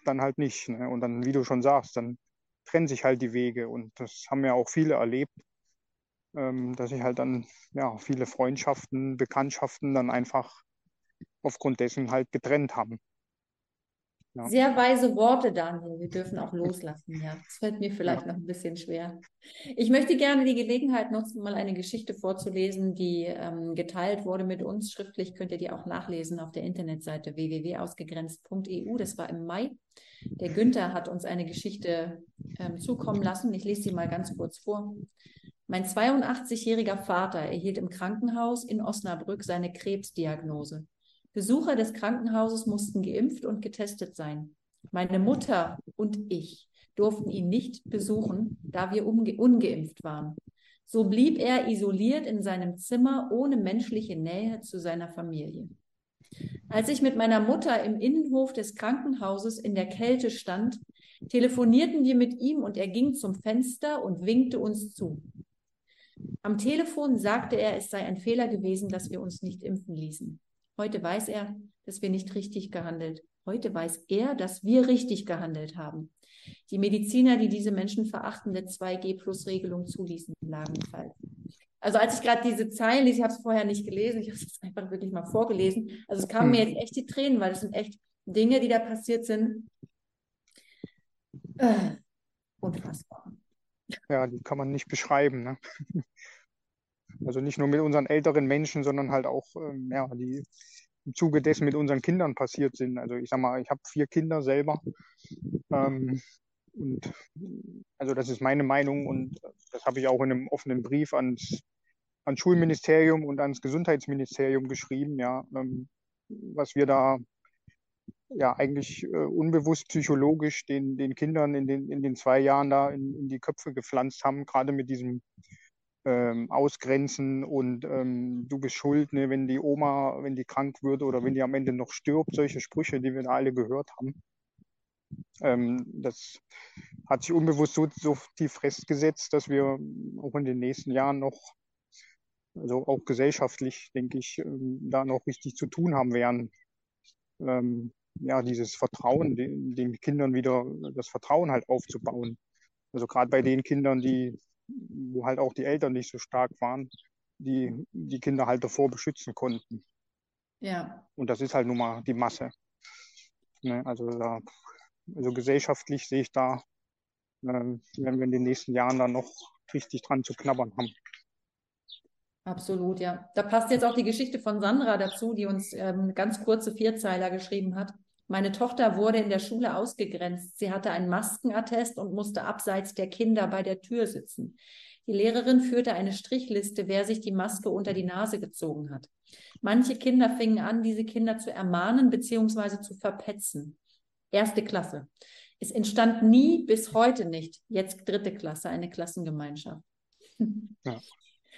dann halt nicht. Ne? Und dann, wie du schon sagst, dann trennen sich halt die Wege. Und das haben ja auch viele erlebt, ähm, dass sich halt dann ja viele Freundschaften, Bekanntschaften dann einfach aufgrund dessen halt getrennt haben. Ja. Sehr weise Worte, Daniel. Wir dürfen auch loslassen, ja. Das fällt mir vielleicht ja. noch ein bisschen schwer. Ich möchte gerne die Gelegenheit nutzen, mal eine Geschichte vorzulesen, die ähm, geteilt wurde mit uns. Schriftlich könnt ihr die auch nachlesen auf der Internetseite www.ausgegrenzt.eu. Das war im Mai. Der Günther hat uns eine Geschichte ähm, zukommen lassen. Ich lese sie mal ganz kurz vor. Mein 82-jähriger Vater erhielt im Krankenhaus in Osnabrück seine Krebsdiagnose. Besucher des Krankenhauses mussten geimpft und getestet sein. Meine Mutter und ich durften ihn nicht besuchen, da wir ungeimpft waren. So blieb er isoliert in seinem Zimmer ohne menschliche Nähe zu seiner Familie. Als ich mit meiner Mutter im Innenhof des Krankenhauses in der Kälte stand, telefonierten wir mit ihm und er ging zum Fenster und winkte uns zu. Am Telefon sagte er, es sei ein Fehler gewesen, dass wir uns nicht impfen ließen. Heute weiß er, dass wir nicht richtig gehandelt. Heute weiß er, dass wir richtig gehandelt haben. Die Mediziner, die diese menschenverachtende 2G-Plus-Regelung zuließen, lagen falsch. Also als ich gerade diese Zeilen lese, ich habe es vorher nicht gelesen, ich habe es einfach wirklich mal vorgelesen. Also es kamen mir hm. jetzt echt die Tränen, weil es sind echt Dinge, die da passiert sind. Äh, unfassbar. Ja, die kann man nicht beschreiben. Ne? Also nicht nur mit unseren älteren Menschen, sondern halt auch, ähm, ja, die im Zuge dessen mit unseren Kindern passiert sind. Also ich sag mal, ich habe vier Kinder selber. Ähm, und also das ist meine Meinung und das habe ich auch in einem offenen Brief ans, ans Schulministerium und ans Gesundheitsministerium geschrieben, ja, ähm, was wir da ja eigentlich äh, unbewusst psychologisch den, den Kindern in den, in den zwei Jahren da in, in die Köpfe gepflanzt haben, gerade mit diesem ähm, ausgrenzen und ähm, du bist schuld, ne, wenn die Oma, wenn die krank wird oder wenn die am Ende noch stirbt, solche Sprüche, die wir da alle gehört haben. Ähm, das hat sich unbewusst so, so tief festgesetzt, dass wir auch in den nächsten Jahren noch, also auch gesellschaftlich, denke ich, ähm, da noch richtig zu tun haben werden. Ähm, ja, dieses Vertrauen, den, den Kindern wieder das Vertrauen halt aufzubauen. Also gerade bei den Kindern, die wo halt auch die Eltern nicht so stark waren, die die Kinder halt davor beschützen konnten. Ja. Und das ist halt nun mal die Masse. Ne? Also, da, also gesellschaftlich sehe ich da, äh, werden wir in den nächsten Jahren dann noch richtig dran zu knabbern haben. Absolut, ja. Da passt jetzt auch die Geschichte von Sandra dazu, die uns ähm, ganz kurze Vierzeiler geschrieben hat. Meine Tochter wurde in der Schule ausgegrenzt. Sie hatte einen Maskenattest und musste abseits der Kinder bei der Tür sitzen. Die Lehrerin führte eine Strichliste, wer sich die Maske unter die Nase gezogen hat. Manche Kinder fingen an, diese Kinder zu ermahnen bzw. zu verpetzen. Erste Klasse. Es entstand nie bis heute nicht, jetzt dritte Klasse, eine Klassengemeinschaft. Ja.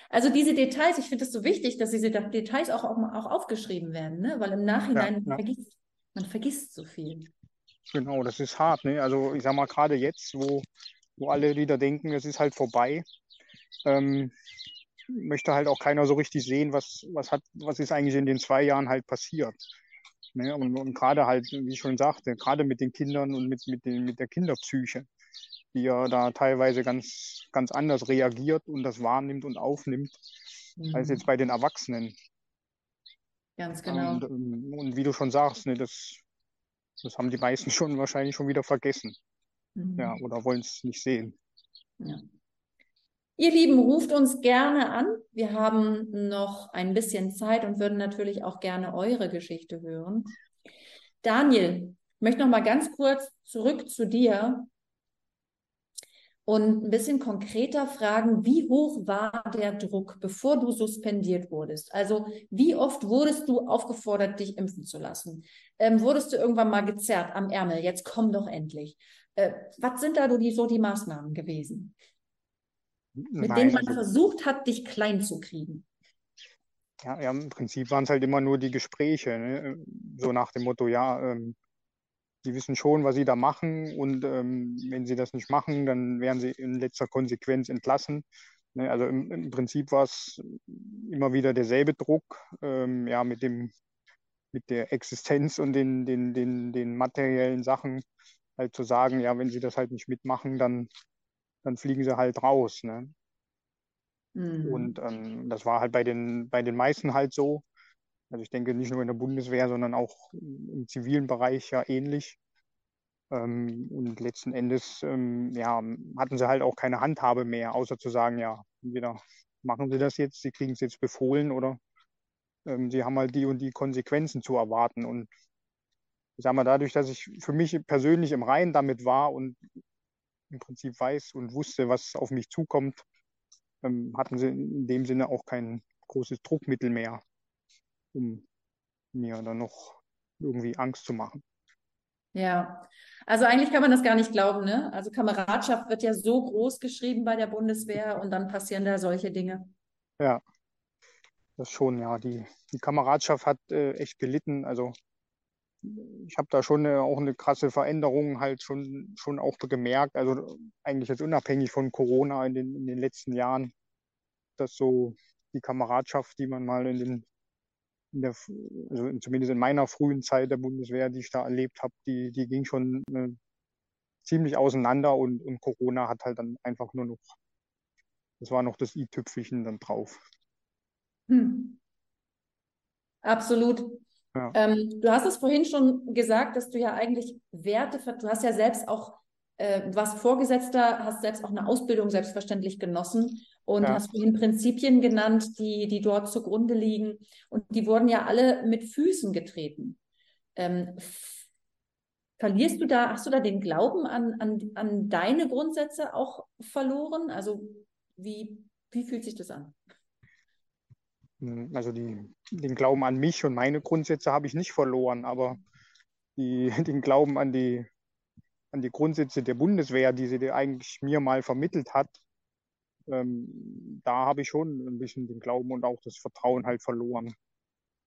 Also diese Details, ich finde es so wichtig, dass diese Details auch, auch, auch aufgeschrieben werden, ne? weil im Nachhinein ja, ja. Vergisst, man vergisst so viel. Genau, das ist hart. Ne? Also ich sage mal, gerade jetzt, wo, wo alle wieder denken, es ist halt vorbei, ähm, möchte halt auch keiner so richtig sehen, was, was, hat, was ist eigentlich in den zwei Jahren halt passiert. Ne? Und, und gerade halt, wie ich schon sagte, gerade mit den Kindern und mit, mit, den, mit der Kinderpsyche, die ja da teilweise ganz, ganz anders reagiert und das wahrnimmt und aufnimmt, mhm. als jetzt bei den Erwachsenen. Ganz genau. Und, und wie du schon sagst, ne, das, das haben die meisten schon wahrscheinlich schon wieder vergessen. Mhm. Ja, oder wollen es nicht sehen. Ja. Ihr Lieben, ruft uns gerne an. Wir haben noch ein bisschen Zeit und würden natürlich auch gerne eure Geschichte hören. Daniel, ich möchte noch mal ganz kurz zurück zu dir und ein bisschen konkreter fragen, wie hoch war der Druck, bevor du suspendiert wurdest? Also wie oft wurdest du aufgefordert, dich impfen zu lassen? Ähm, wurdest du irgendwann mal gezerrt am Ärmel? Jetzt komm doch endlich. Äh, was sind da die, so die Maßnahmen gewesen, mit Nein, denen man also, versucht hat, dich klein zu kriegen? Ja, ja im Prinzip waren es halt immer nur die Gespräche, ne? so nach dem Motto, ja, ähm, die wissen schon, was sie da machen und ähm, wenn sie das nicht machen, dann werden sie in letzter Konsequenz entlassen. Ne, also im, im, Prinzip war es immer wieder derselbe Druck, ähm, ja, mit dem mit der Existenz und den, den, den, den materiellen Sachen halt zu sagen, ja, wenn sie das halt nicht mitmachen, dann, dann fliegen sie halt raus. Ne? Mhm. Und ähm, das war halt bei den, bei den meisten halt so. Also ich denke nicht nur in der Bundeswehr, sondern auch im zivilen Bereich ja ähnlich. Ähm, und letzten Endes ähm, ja, hatten sie halt auch keine Handhabe mehr, außer zu sagen, ja, entweder machen sie das jetzt, sie kriegen es jetzt befohlen oder ähm, sie haben halt die und die Konsequenzen zu erwarten. Und ich sage mal, dadurch, dass ich für mich persönlich im Reinen damit war und im Prinzip weiß und wusste, was auf mich zukommt, hatten sie in dem Sinne auch kein großes Druckmittel mehr um mir dann noch irgendwie Angst zu machen. Ja, also eigentlich kann man das gar nicht glauben, ne? Also Kameradschaft wird ja so groß geschrieben bei der Bundeswehr und dann passieren da solche Dinge. Ja, das schon, ja. Die, die Kameradschaft hat äh, echt gelitten. Also ich habe da schon eine, auch eine krasse Veränderung halt schon, schon auch gemerkt. Also eigentlich jetzt unabhängig von Corona in den, in den letzten Jahren, dass so die Kameradschaft, die man mal in den der, also zumindest in meiner frühen Zeit der Bundeswehr, die ich da erlebt habe, die, die ging schon äh, ziemlich auseinander und, und Corona hat halt dann einfach nur noch, das war noch das i-Tüpfelchen dann drauf. Hm. Absolut. Ja. Ähm, du hast es vorhin schon gesagt, dass du ja eigentlich Werte, du hast ja selbst auch äh, was Vorgesetzter, hast selbst auch eine Ausbildung selbstverständlich genossen und ja. hast vorhin Prinzipien genannt, die, die dort zugrunde liegen. Und die wurden ja alle mit Füßen getreten. Ähm, verlierst du da, hast du da den Glauben an, an, an deine Grundsätze auch verloren? Also wie, wie fühlt sich das an? Hm, also die, den Glauben an mich und meine Grundsätze habe ich nicht verloren, aber die, den Glauben an die an die Grundsätze der Bundeswehr, die sie eigentlich mir mal vermittelt hat, ähm, da habe ich schon ein bisschen den Glauben und auch das Vertrauen halt verloren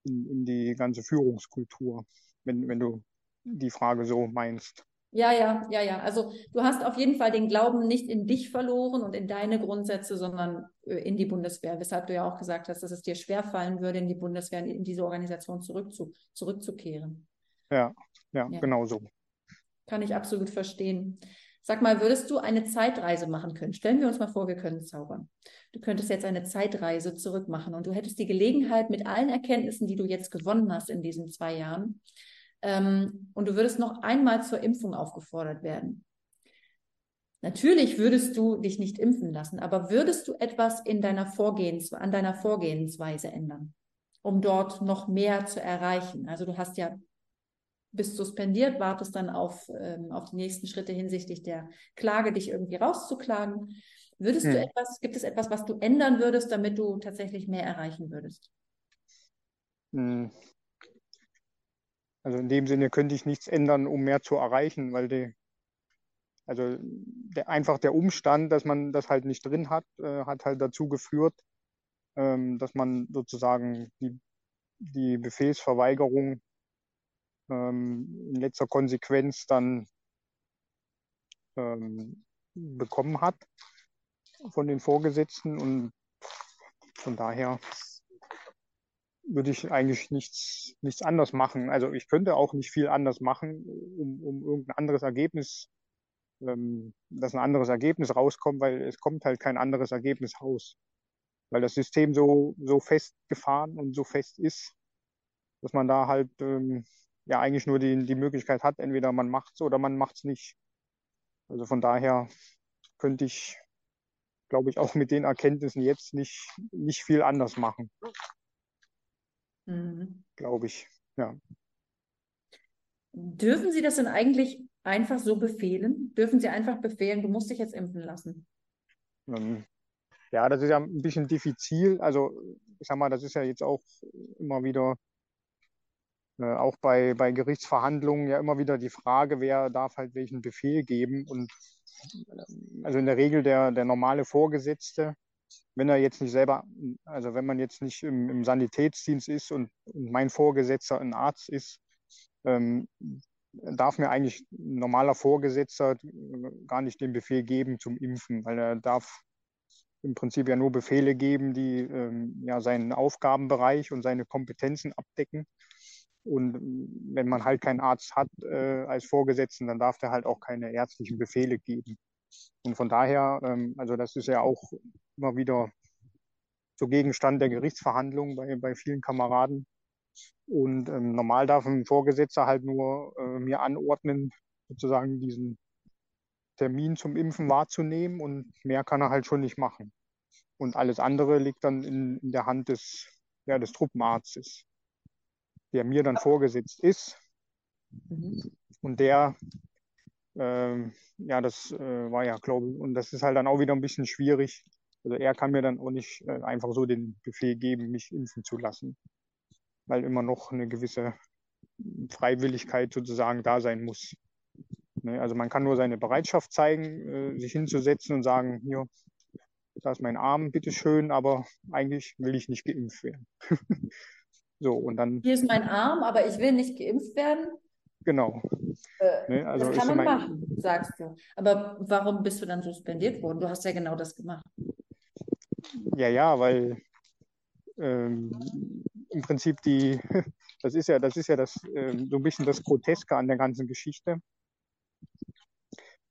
in, in die ganze Führungskultur, wenn, wenn du die Frage so meinst. Ja, ja, ja, ja. Also du hast auf jeden Fall den Glauben nicht in dich verloren und in deine Grundsätze, sondern äh, in die Bundeswehr. Weshalb du ja auch gesagt hast, dass es dir schwerfallen würde, in die Bundeswehr, in diese Organisation zurückzu, zurückzukehren. Ja, ja, ja, genau so. Kann ich absolut verstehen. Sag mal, würdest du eine Zeitreise machen können? Stellen wir uns mal vor, wir können zaubern. Du könntest jetzt eine Zeitreise zurück machen und du hättest die Gelegenheit mit allen Erkenntnissen, die du jetzt gewonnen hast in diesen zwei Jahren, ähm, und du würdest noch einmal zur Impfung aufgefordert werden. Natürlich würdest du dich nicht impfen lassen, aber würdest du etwas in deiner Vorgehens, an deiner Vorgehensweise ändern, um dort noch mehr zu erreichen? Also du hast ja bist suspendiert, wartest dann auf, ähm, auf die nächsten Schritte hinsichtlich der Klage, dich irgendwie rauszuklagen. Würdest hm. du etwas, gibt es etwas, was du ändern würdest, damit du tatsächlich mehr erreichen würdest? Hm. Also in dem Sinne könnte ich nichts ändern, um mehr zu erreichen, weil die, Also der, einfach der Umstand, dass man das halt nicht drin hat, äh, hat halt dazu geführt, ähm, dass man sozusagen die, die Befehlsverweigerung ähm, in letzter Konsequenz dann ähm, bekommen hat von den Vorgesetzten und von daher würde ich eigentlich nichts, nichts anders machen. Also ich könnte auch nicht viel anders machen, um, um irgendein anderes Ergebnis, ähm, dass ein anderes Ergebnis rauskommt, weil es kommt halt kein anderes Ergebnis raus. Weil das System so, so festgefahren und so fest ist, dass man da halt ähm, ja eigentlich nur die, die Möglichkeit hat, entweder man macht's oder man macht's nicht. Also von daher könnte ich, glaube ich, auch mit den Erkenntnissen jetzt nicht, nicht viel anders machen. Mhm. Glaube ich, ja. Dürfen Sie das denn eigentlich einfach so befehlen? Dürfen Sie einfach befehlen, du musst dich jetzt impfen lassen? Ähm, ja, das ist ja ein bisschen diffizil. Also, ich sag mal, das ist ja jetzt auch immer wieder, äh, auch bei, bei Gerichtsverhandlungen ja immer wieder die Frage, wer darf halt welchen Befehl geben. Und äh, also in der Regel der, der normale Vorgesetzte wenn er jetzt nicht selber, also wenn man jetzt nicht im, im Sanitätsdienst ist und, und, mein Vorgesetzter ein Arzt ist, ähm, darf mir eigentlich ein normaler Vorgesetzter gar nicht den Befehl geben zum Impfen, weil er darf im Prinzip ja nur Befehle geben, die ähm, ja seinen Aufgabenbereich und seine Kompetenzen abdecken. Und wenn man halt keinen Arzt hat äh, als Vorgesetzten, dann darf der halt auch keine ärztlichen Befehle geben. Und von daher, ähm, also das ist ja auch immer wieder so Gegenstand der Gerichtsverhandlungen bei, bei vielen Kameraden. Und ähm, normal darf ein Vorgesetzter halt nur äh, mir anordnen, sozusagen diesen Termin zum Impfen wahrzunehmen und mehr kann er halt schon nicht machen. Und alles andere liegt dann in, in der Hand des, ja, des Truppenarztes, der mir dann vorgesetzt ist. Mhm. Und der ähm, ja, das äh, war ja, glaube ich, und das ist halt dann auch wieder ein bisschen schwierig. Also er kann mir dann auch nicht äh, einfach so den Befehl geben, mich impfen zu lassen, weil immer noch eine gewisse Freiwilligkeit sozusagen da sein muss. Ne? Also man kann nur seine Bereitschaft zeigen, äh, sich hinzusetzen und sagen, hier, da ist mein Arm, bitteschön, aber eigentlich will ich nicht geimpft werden. so, und dann. Hier ist mein Arm, aber ich will nicht geimpft werden. Genau. Äh, ne? also das kann man mein... machen, sagst du. Aber warum bist du dann suspendiert worden? Du hast ja genau das gemacht. Ja, ja, weil ähm, im Prinzip die, das ist ja, das ist ja das, ähm, so ein bisschen das Groteske an der ganzen Geschichte.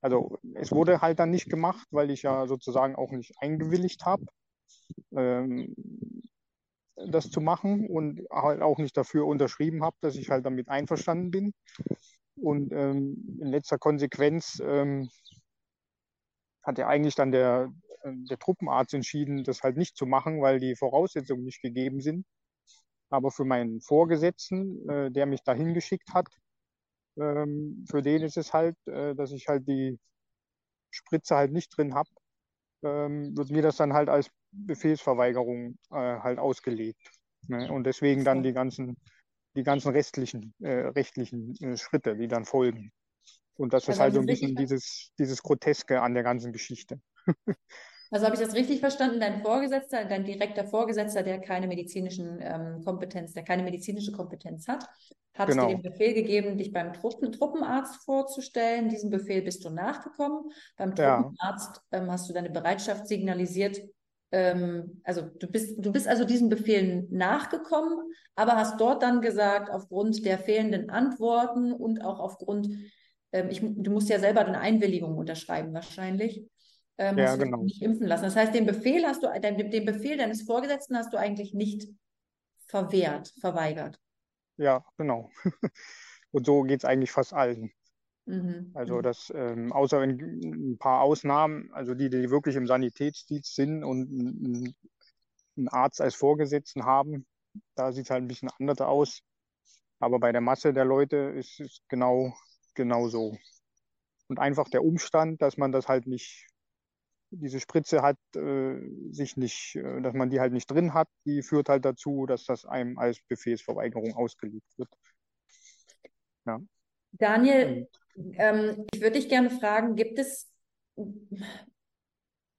Also es wurde halt dann nicht gemacht, weil ich ja sozusagen auch nicht eingewilligt habe. Ähm, das zu machen und halt auch nicht dafür unterschrieben habe, dass ich halt damit einverstanden bin. Und ähm, in letzter Konsequenz ähm, hat ja eigentlich dann der, äh, der Truppenarzt entschieden, das halt nicht zu machen, weil die Voraussetzungen nicht gegeben sind. Aber für meinen Vorgesetzten, äh, der mich dahin geschickt hat, ähm, für den ist es halt, äh, dass ich halt die Spritze halt nicht drin habe, ähm, wird mir das dann halt als Befehlsverweigerung äh, halt ausgelegt. Ne? Und deswegen dann die ganzen, die ganzen restlichen, äh, rechtlichen äh, Schritte, die dann folgen. Und das also ist halt so ein bisschen dieses, dieses Groteske an der ganzen Geschichte. Also habe ich das richtig verstanden? Dein Vorgesetzter, dein direkter Vorgesetzter, der keine medizinischen ähm, Kompetenz, der keine medizinische Kompetenz hat, hat genau. dir den Befehl gegeben, dich beim Truppen, Truppenarzt vorzustellen. Diesem Befehl bist du nachgekommen. Beim Truppenarzt ja. ähm, hast du deine Bereitschaft signalisiert. Ähm, also du bist, du bist also diesen Befehlen nachgekommen, aber hast dort dann gesagt, aufgrund der fehlenden Antworten und auch aufgrund, ähm, ich, du musst ja selber eine Einwilligung unterschreiben wahrscheinlich ähm, ja, genau. nicht impfen lassen. Das heißt, den Befehl hast du, den, den Befehl deines Vorgesetzten hast du eigentlich nicht verwehrt, verweigert. Ja, genau. Und so geht es eigentlich fast allen. Mhm. Also mhm. das, ähm, außer in ein paar Ausnahmen, also die, die wirklich im Sanitätsdienst sind und einen, einen Arzt als Vorgesetzten haben, da sieht es halt ein bisschen anders aus. Aber bei der Masse der Leute ist es genau, genau so. Und einfach der Umstand, dass man das halt nicht diese Spritze hat äh, sich nicht, äh, dass man die halt nicht drin hat, die führt halt dazu, dass das einem als Befehlsverweigerung ausgelegt wird. Ja. Daniel, Ähm, ich würde dich gerne fragen, gibt es,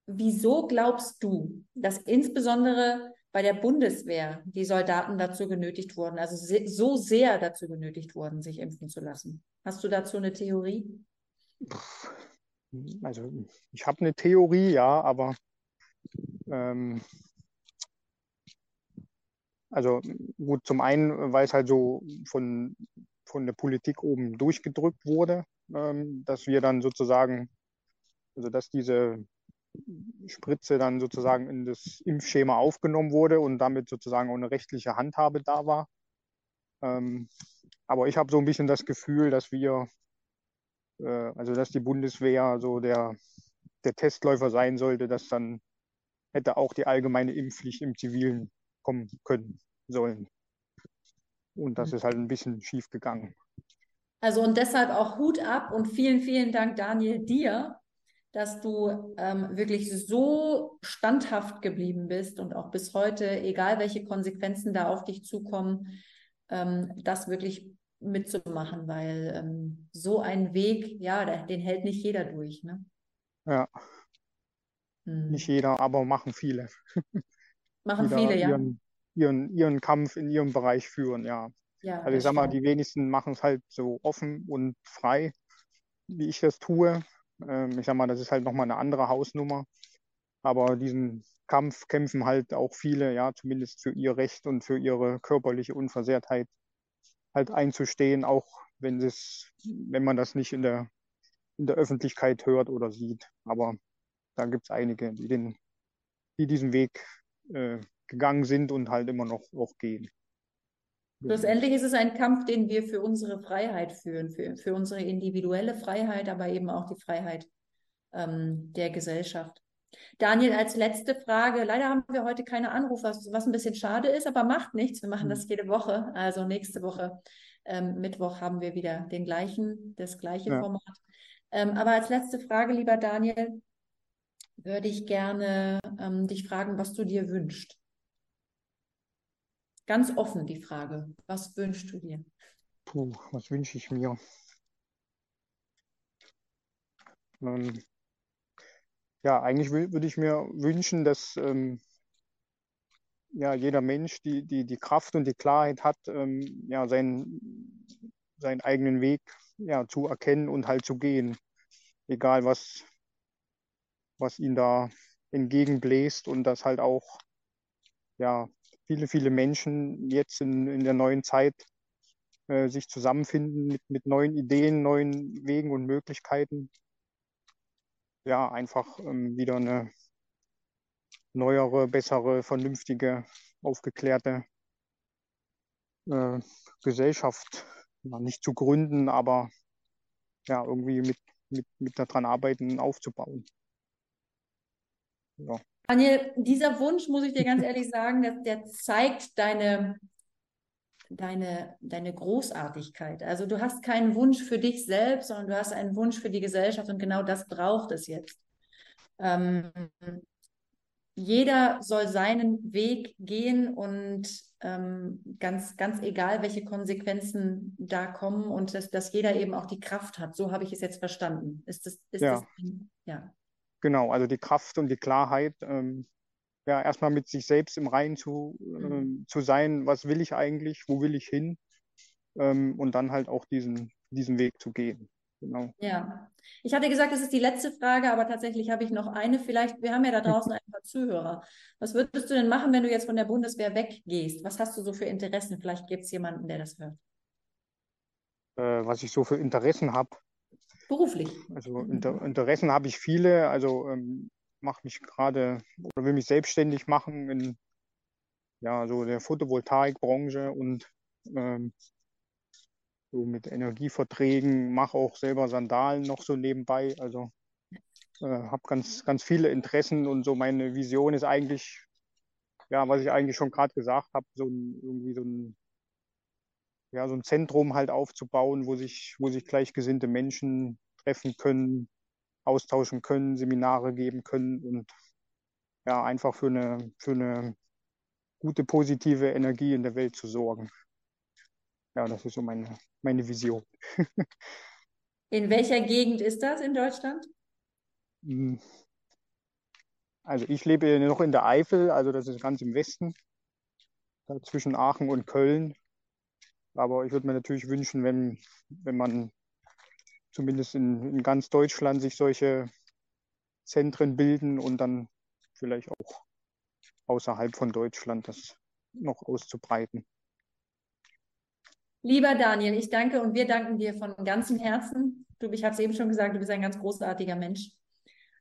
wieso glaubst du, dass insbesondere bei der Bundeswehr die Soldaten dazu genötigt wurden, also so sehr dazu genötigt wurden, sich impfen zu lassen? Hast du dazu eine Theorie? Also ich habe eine Theorie, ja, aber ähm, also gut, zum einen, weil es halt so von, von der Politik oben durchgedrückt wurde, ähm, dass wir dann sozusagen, also dass diese Spritze dann sozusagen in das Impfschema aufgenommen wurde und damit sozusagen auch eine rechtliche Handhabe da war. Ähm, aber ich habe so ein bisschen das Gefühl, dass wir, äh, also dass die Bundeswehr so der, der Testläufer sein sollte, dass dann hätte auch die allgemeine Impfpflicht im Zivilen kommen können sollen. Und das ist halt ein bisschen schief gegangen. Also und deshalb auch Hut ab und vielen, vielen Dank, Daniel, dir, dass du ähm, wirklich so standhaft geblieben bist und auch bis heute, egal welche Konsequenzen da auf dich zukommen, ähm, das wirklich mitzumachen, weil ähm, so ein Weg, ja, den hält nicht jeder durch. Ne? Ja. Hm. Nicht jeder, aber machen viele. Machen viele, ja. Ihren, ihren, ihren Kampf in ihrem Bereich führen, ja. ja also ich sag mal, die wenigsten machen es halt so offen und frei, wie ich das tue. Ähm, ich sag mal, das ist halt nochmal eine andere Hausnummer. Aber diesen Kampf kämpfen halt auch viele, ja, zumindest für ihr Recht und für ihre körperliche Unversehrtheit halt einzustehen, auch wenn es, wenn man das nicht in der, in der Öffentlichkeit hört oder sieht. Aber da gibt es einige, die, den, die diesen Weg äh, gegangen sind und halt immer noch auch gehen. Schlussendlich ist es ein Kampf, den wir für unsere Freiheit führen, für, für unsere individuelle Freiheit, aber eben auch die Freiheit ähm, der Gesellschaft. Daniel, als letzte Frage. Leider haben wir heute keine Anrufe, was, ein bisschen schade ist, aber macht nichts. Wir machen mhm. das jede Woche. Also nächste Woche, ähm, Mittwoch, haben wir wieder den gleichen, das gleiche ja. Format. Ähm, aber als letzte Frage, lieber Daniel, würde ich gerne ähm, dich fragen, was du dir wünschst. Ganz offen die Frage. Was wünschst du dir? Puh, was wünsche ich mir? Ähm, ja, eigentlich würde ich mir wünschen, dass ähm, ja, jeder Mensch die, die, die Kraft und die Klarheit hat, ähm, ja, seinen, seinen eigenen Weg ja, zu erkennen und halt zu gehen. Egal was, was ihn da entgegenbläst und das halt auch ja, viele, viele Menschen jetzt in, in der neuen Zeit äh, sich zusammenfinden mit, mit neuen Ideen, neuen Wegen und Möglichkeiten. Ja, einfach ähm, wieder eine neuere, bessere, vernünftige, aufgeklärte äh, Gesellschaft ja, nicht zu gründen, aber ja, irgendwie mit, mit, mit daran arbeiten, aufzubauen. Ja. Daniel, dieser Wunsch, muss ich dir ganz ehrlich sagen, der, der zeigt deine, deine, deine Großartigkeit. Also du hast keinen Wunsch für dich selbst, sondern du hast einen Wunsch für die Gesellschaft und genau das braucht es jetzt. Ähm, jeder soll seinen Weg gehen und ähm, ganz, ganz egal, welche Konsequenzen da kommen und dass, dass jeder eben auch die Kraft hat. So habe ich es jetzt verstanden. Ist das, ist ja. das, ja. Genau, also die Kraft und die Klarheit, ähm, ja, erstmal mit sich selbst im Reinen zu, ähm, zu sein, was will ich eigentlich, wo will ich hin ähm, und dann halt auch diesen, diesen Weg zu gehen. Genau. Ja, ich hatte gesagt, das ist die letzte Frage, aber tatsächlich habe ich noch eine. Vielleicht, wir haben ja da draußen ein paar Zuhörer. Was würdest du denn machen, wenn du jetzt von der Bundeswehr weggehst? Was hast du so für Interessen? Vielleicht gibt es jemanden, der das hört. Äh, was ich so für Interessen habe. Beruflich. Also Inter Interessen habe ich viele. Also ähm, mache mich gerade oder will mich selbstständig machen in ja so der Photovoltaikbranche und ähm, so mit Energieverträgen, mache auch selber Sandalen noch so nebenbei. Also äh, habe ganz ganz viele Interessen und so meine Vision ist eigentlich ja was ich eigentlich schon gerade gesagt habe so ein, irgendwie so ein ja, so ein Zentrum halt aufzubauen, wo sich, wo sich gleichgesinnte Menschen treffen können, austauschen können, Seminare geben können und ja, einfach für eine, für eine gute, positive Energie in der Welt zu sorgen. Ja, das ist so meine, meine Vision. In welcher Gegend ist das in Deutschland? Hm. Also ich lebe noch in der Eifel, also das ist ganz im Westen, zwischen Aachen und Köln. Aber ich würde mir natürlich wünschen, wenn, wenn man zumindest in, in ganz Deutschland sich solche Zentren bilden und dann vielleicht auch außerhalb von Deutschland das noch auszubreiten. Lieber Daniel, ich danke und wir danken dir von ganzem Herzen. Du, ich habe es eben schon gesagt, du bist ein ganz großartiger Mensch.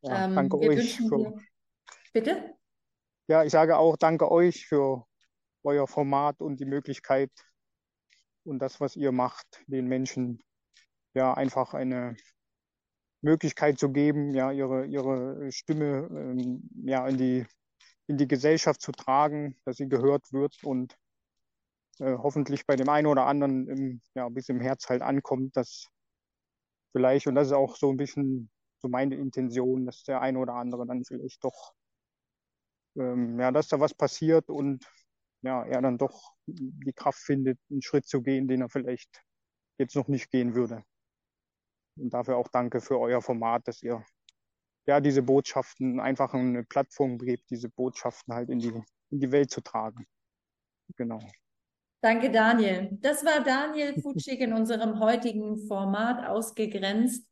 Ja, ähm, danke euch. Für, dir... Bitte? Ja, ich sage auch danke euch für euer Format und die Möglichkeit und das, was ihr macht, den Menschen ja einfach eine Möglichkeit zu geben, ja ihre ihre Stimme ähm, ja in die in die Gesellschaft zu tragen, dass sie gehört wird und äh, hoffentlich bei dem einen oder anderen im, ja, bis im Herz halt ankommt, dass vielleicht, und das ist auch so ein bisschen so meine Intention, dass der eine oder andere dann vielleicht doch, ähm, ja, dass da was passiert und ja, er dann doch die Kraft findet, einen Schritt zu gehen, den er vielleicht jetzt noch nicht gehen würde. Und dafür auch danke für euer Format, dass ihr ja diese Botschaften einfach eine Plattform gebt, diese Botschaften halt in die, in die Welt zu tragen. Genau. Danke, Daniel. Das war Daniel Futschig in unserem heutigen Format ausgegrenzt.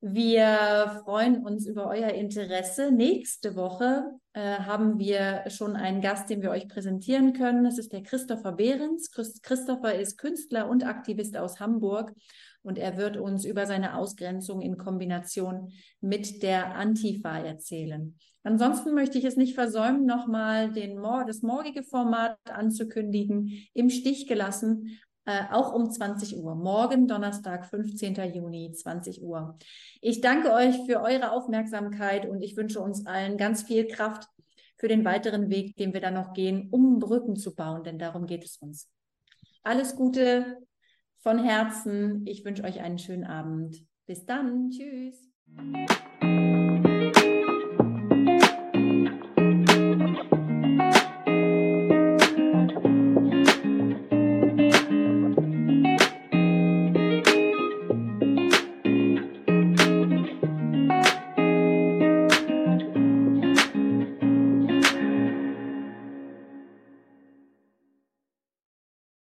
Wir freuen uns über euer Interesse. Nächste Woche äh, haben wir schon einen Gast, den wir euch präsentieren können. Das ist der Christopher Behrens. Christopher ist Künstler und Aktivist aus Hamburg und er wird uns über seine Ausgrenzung in Kombination mit der Antifa erzählen. Ansonsten möchte ich es nicht versäumen, nochmal den, das morgige Format anzukündigen. Im Stich gelassen äh, auch um 20 Uhr. Morgen, Donnerstag, 15. Juni, 20 Uhr. Ich danke euch für eure Aufmerksamkeit und ich wünsche uns allen ganz viel Kraft für den weiteren Weg, den wir dann noch gehen, um Brücken zu bauen, denn darum geht es uns. Alles Gute von Herzen. Ich wünsche euch einen schönen Abend. Bis dann. Tschüss.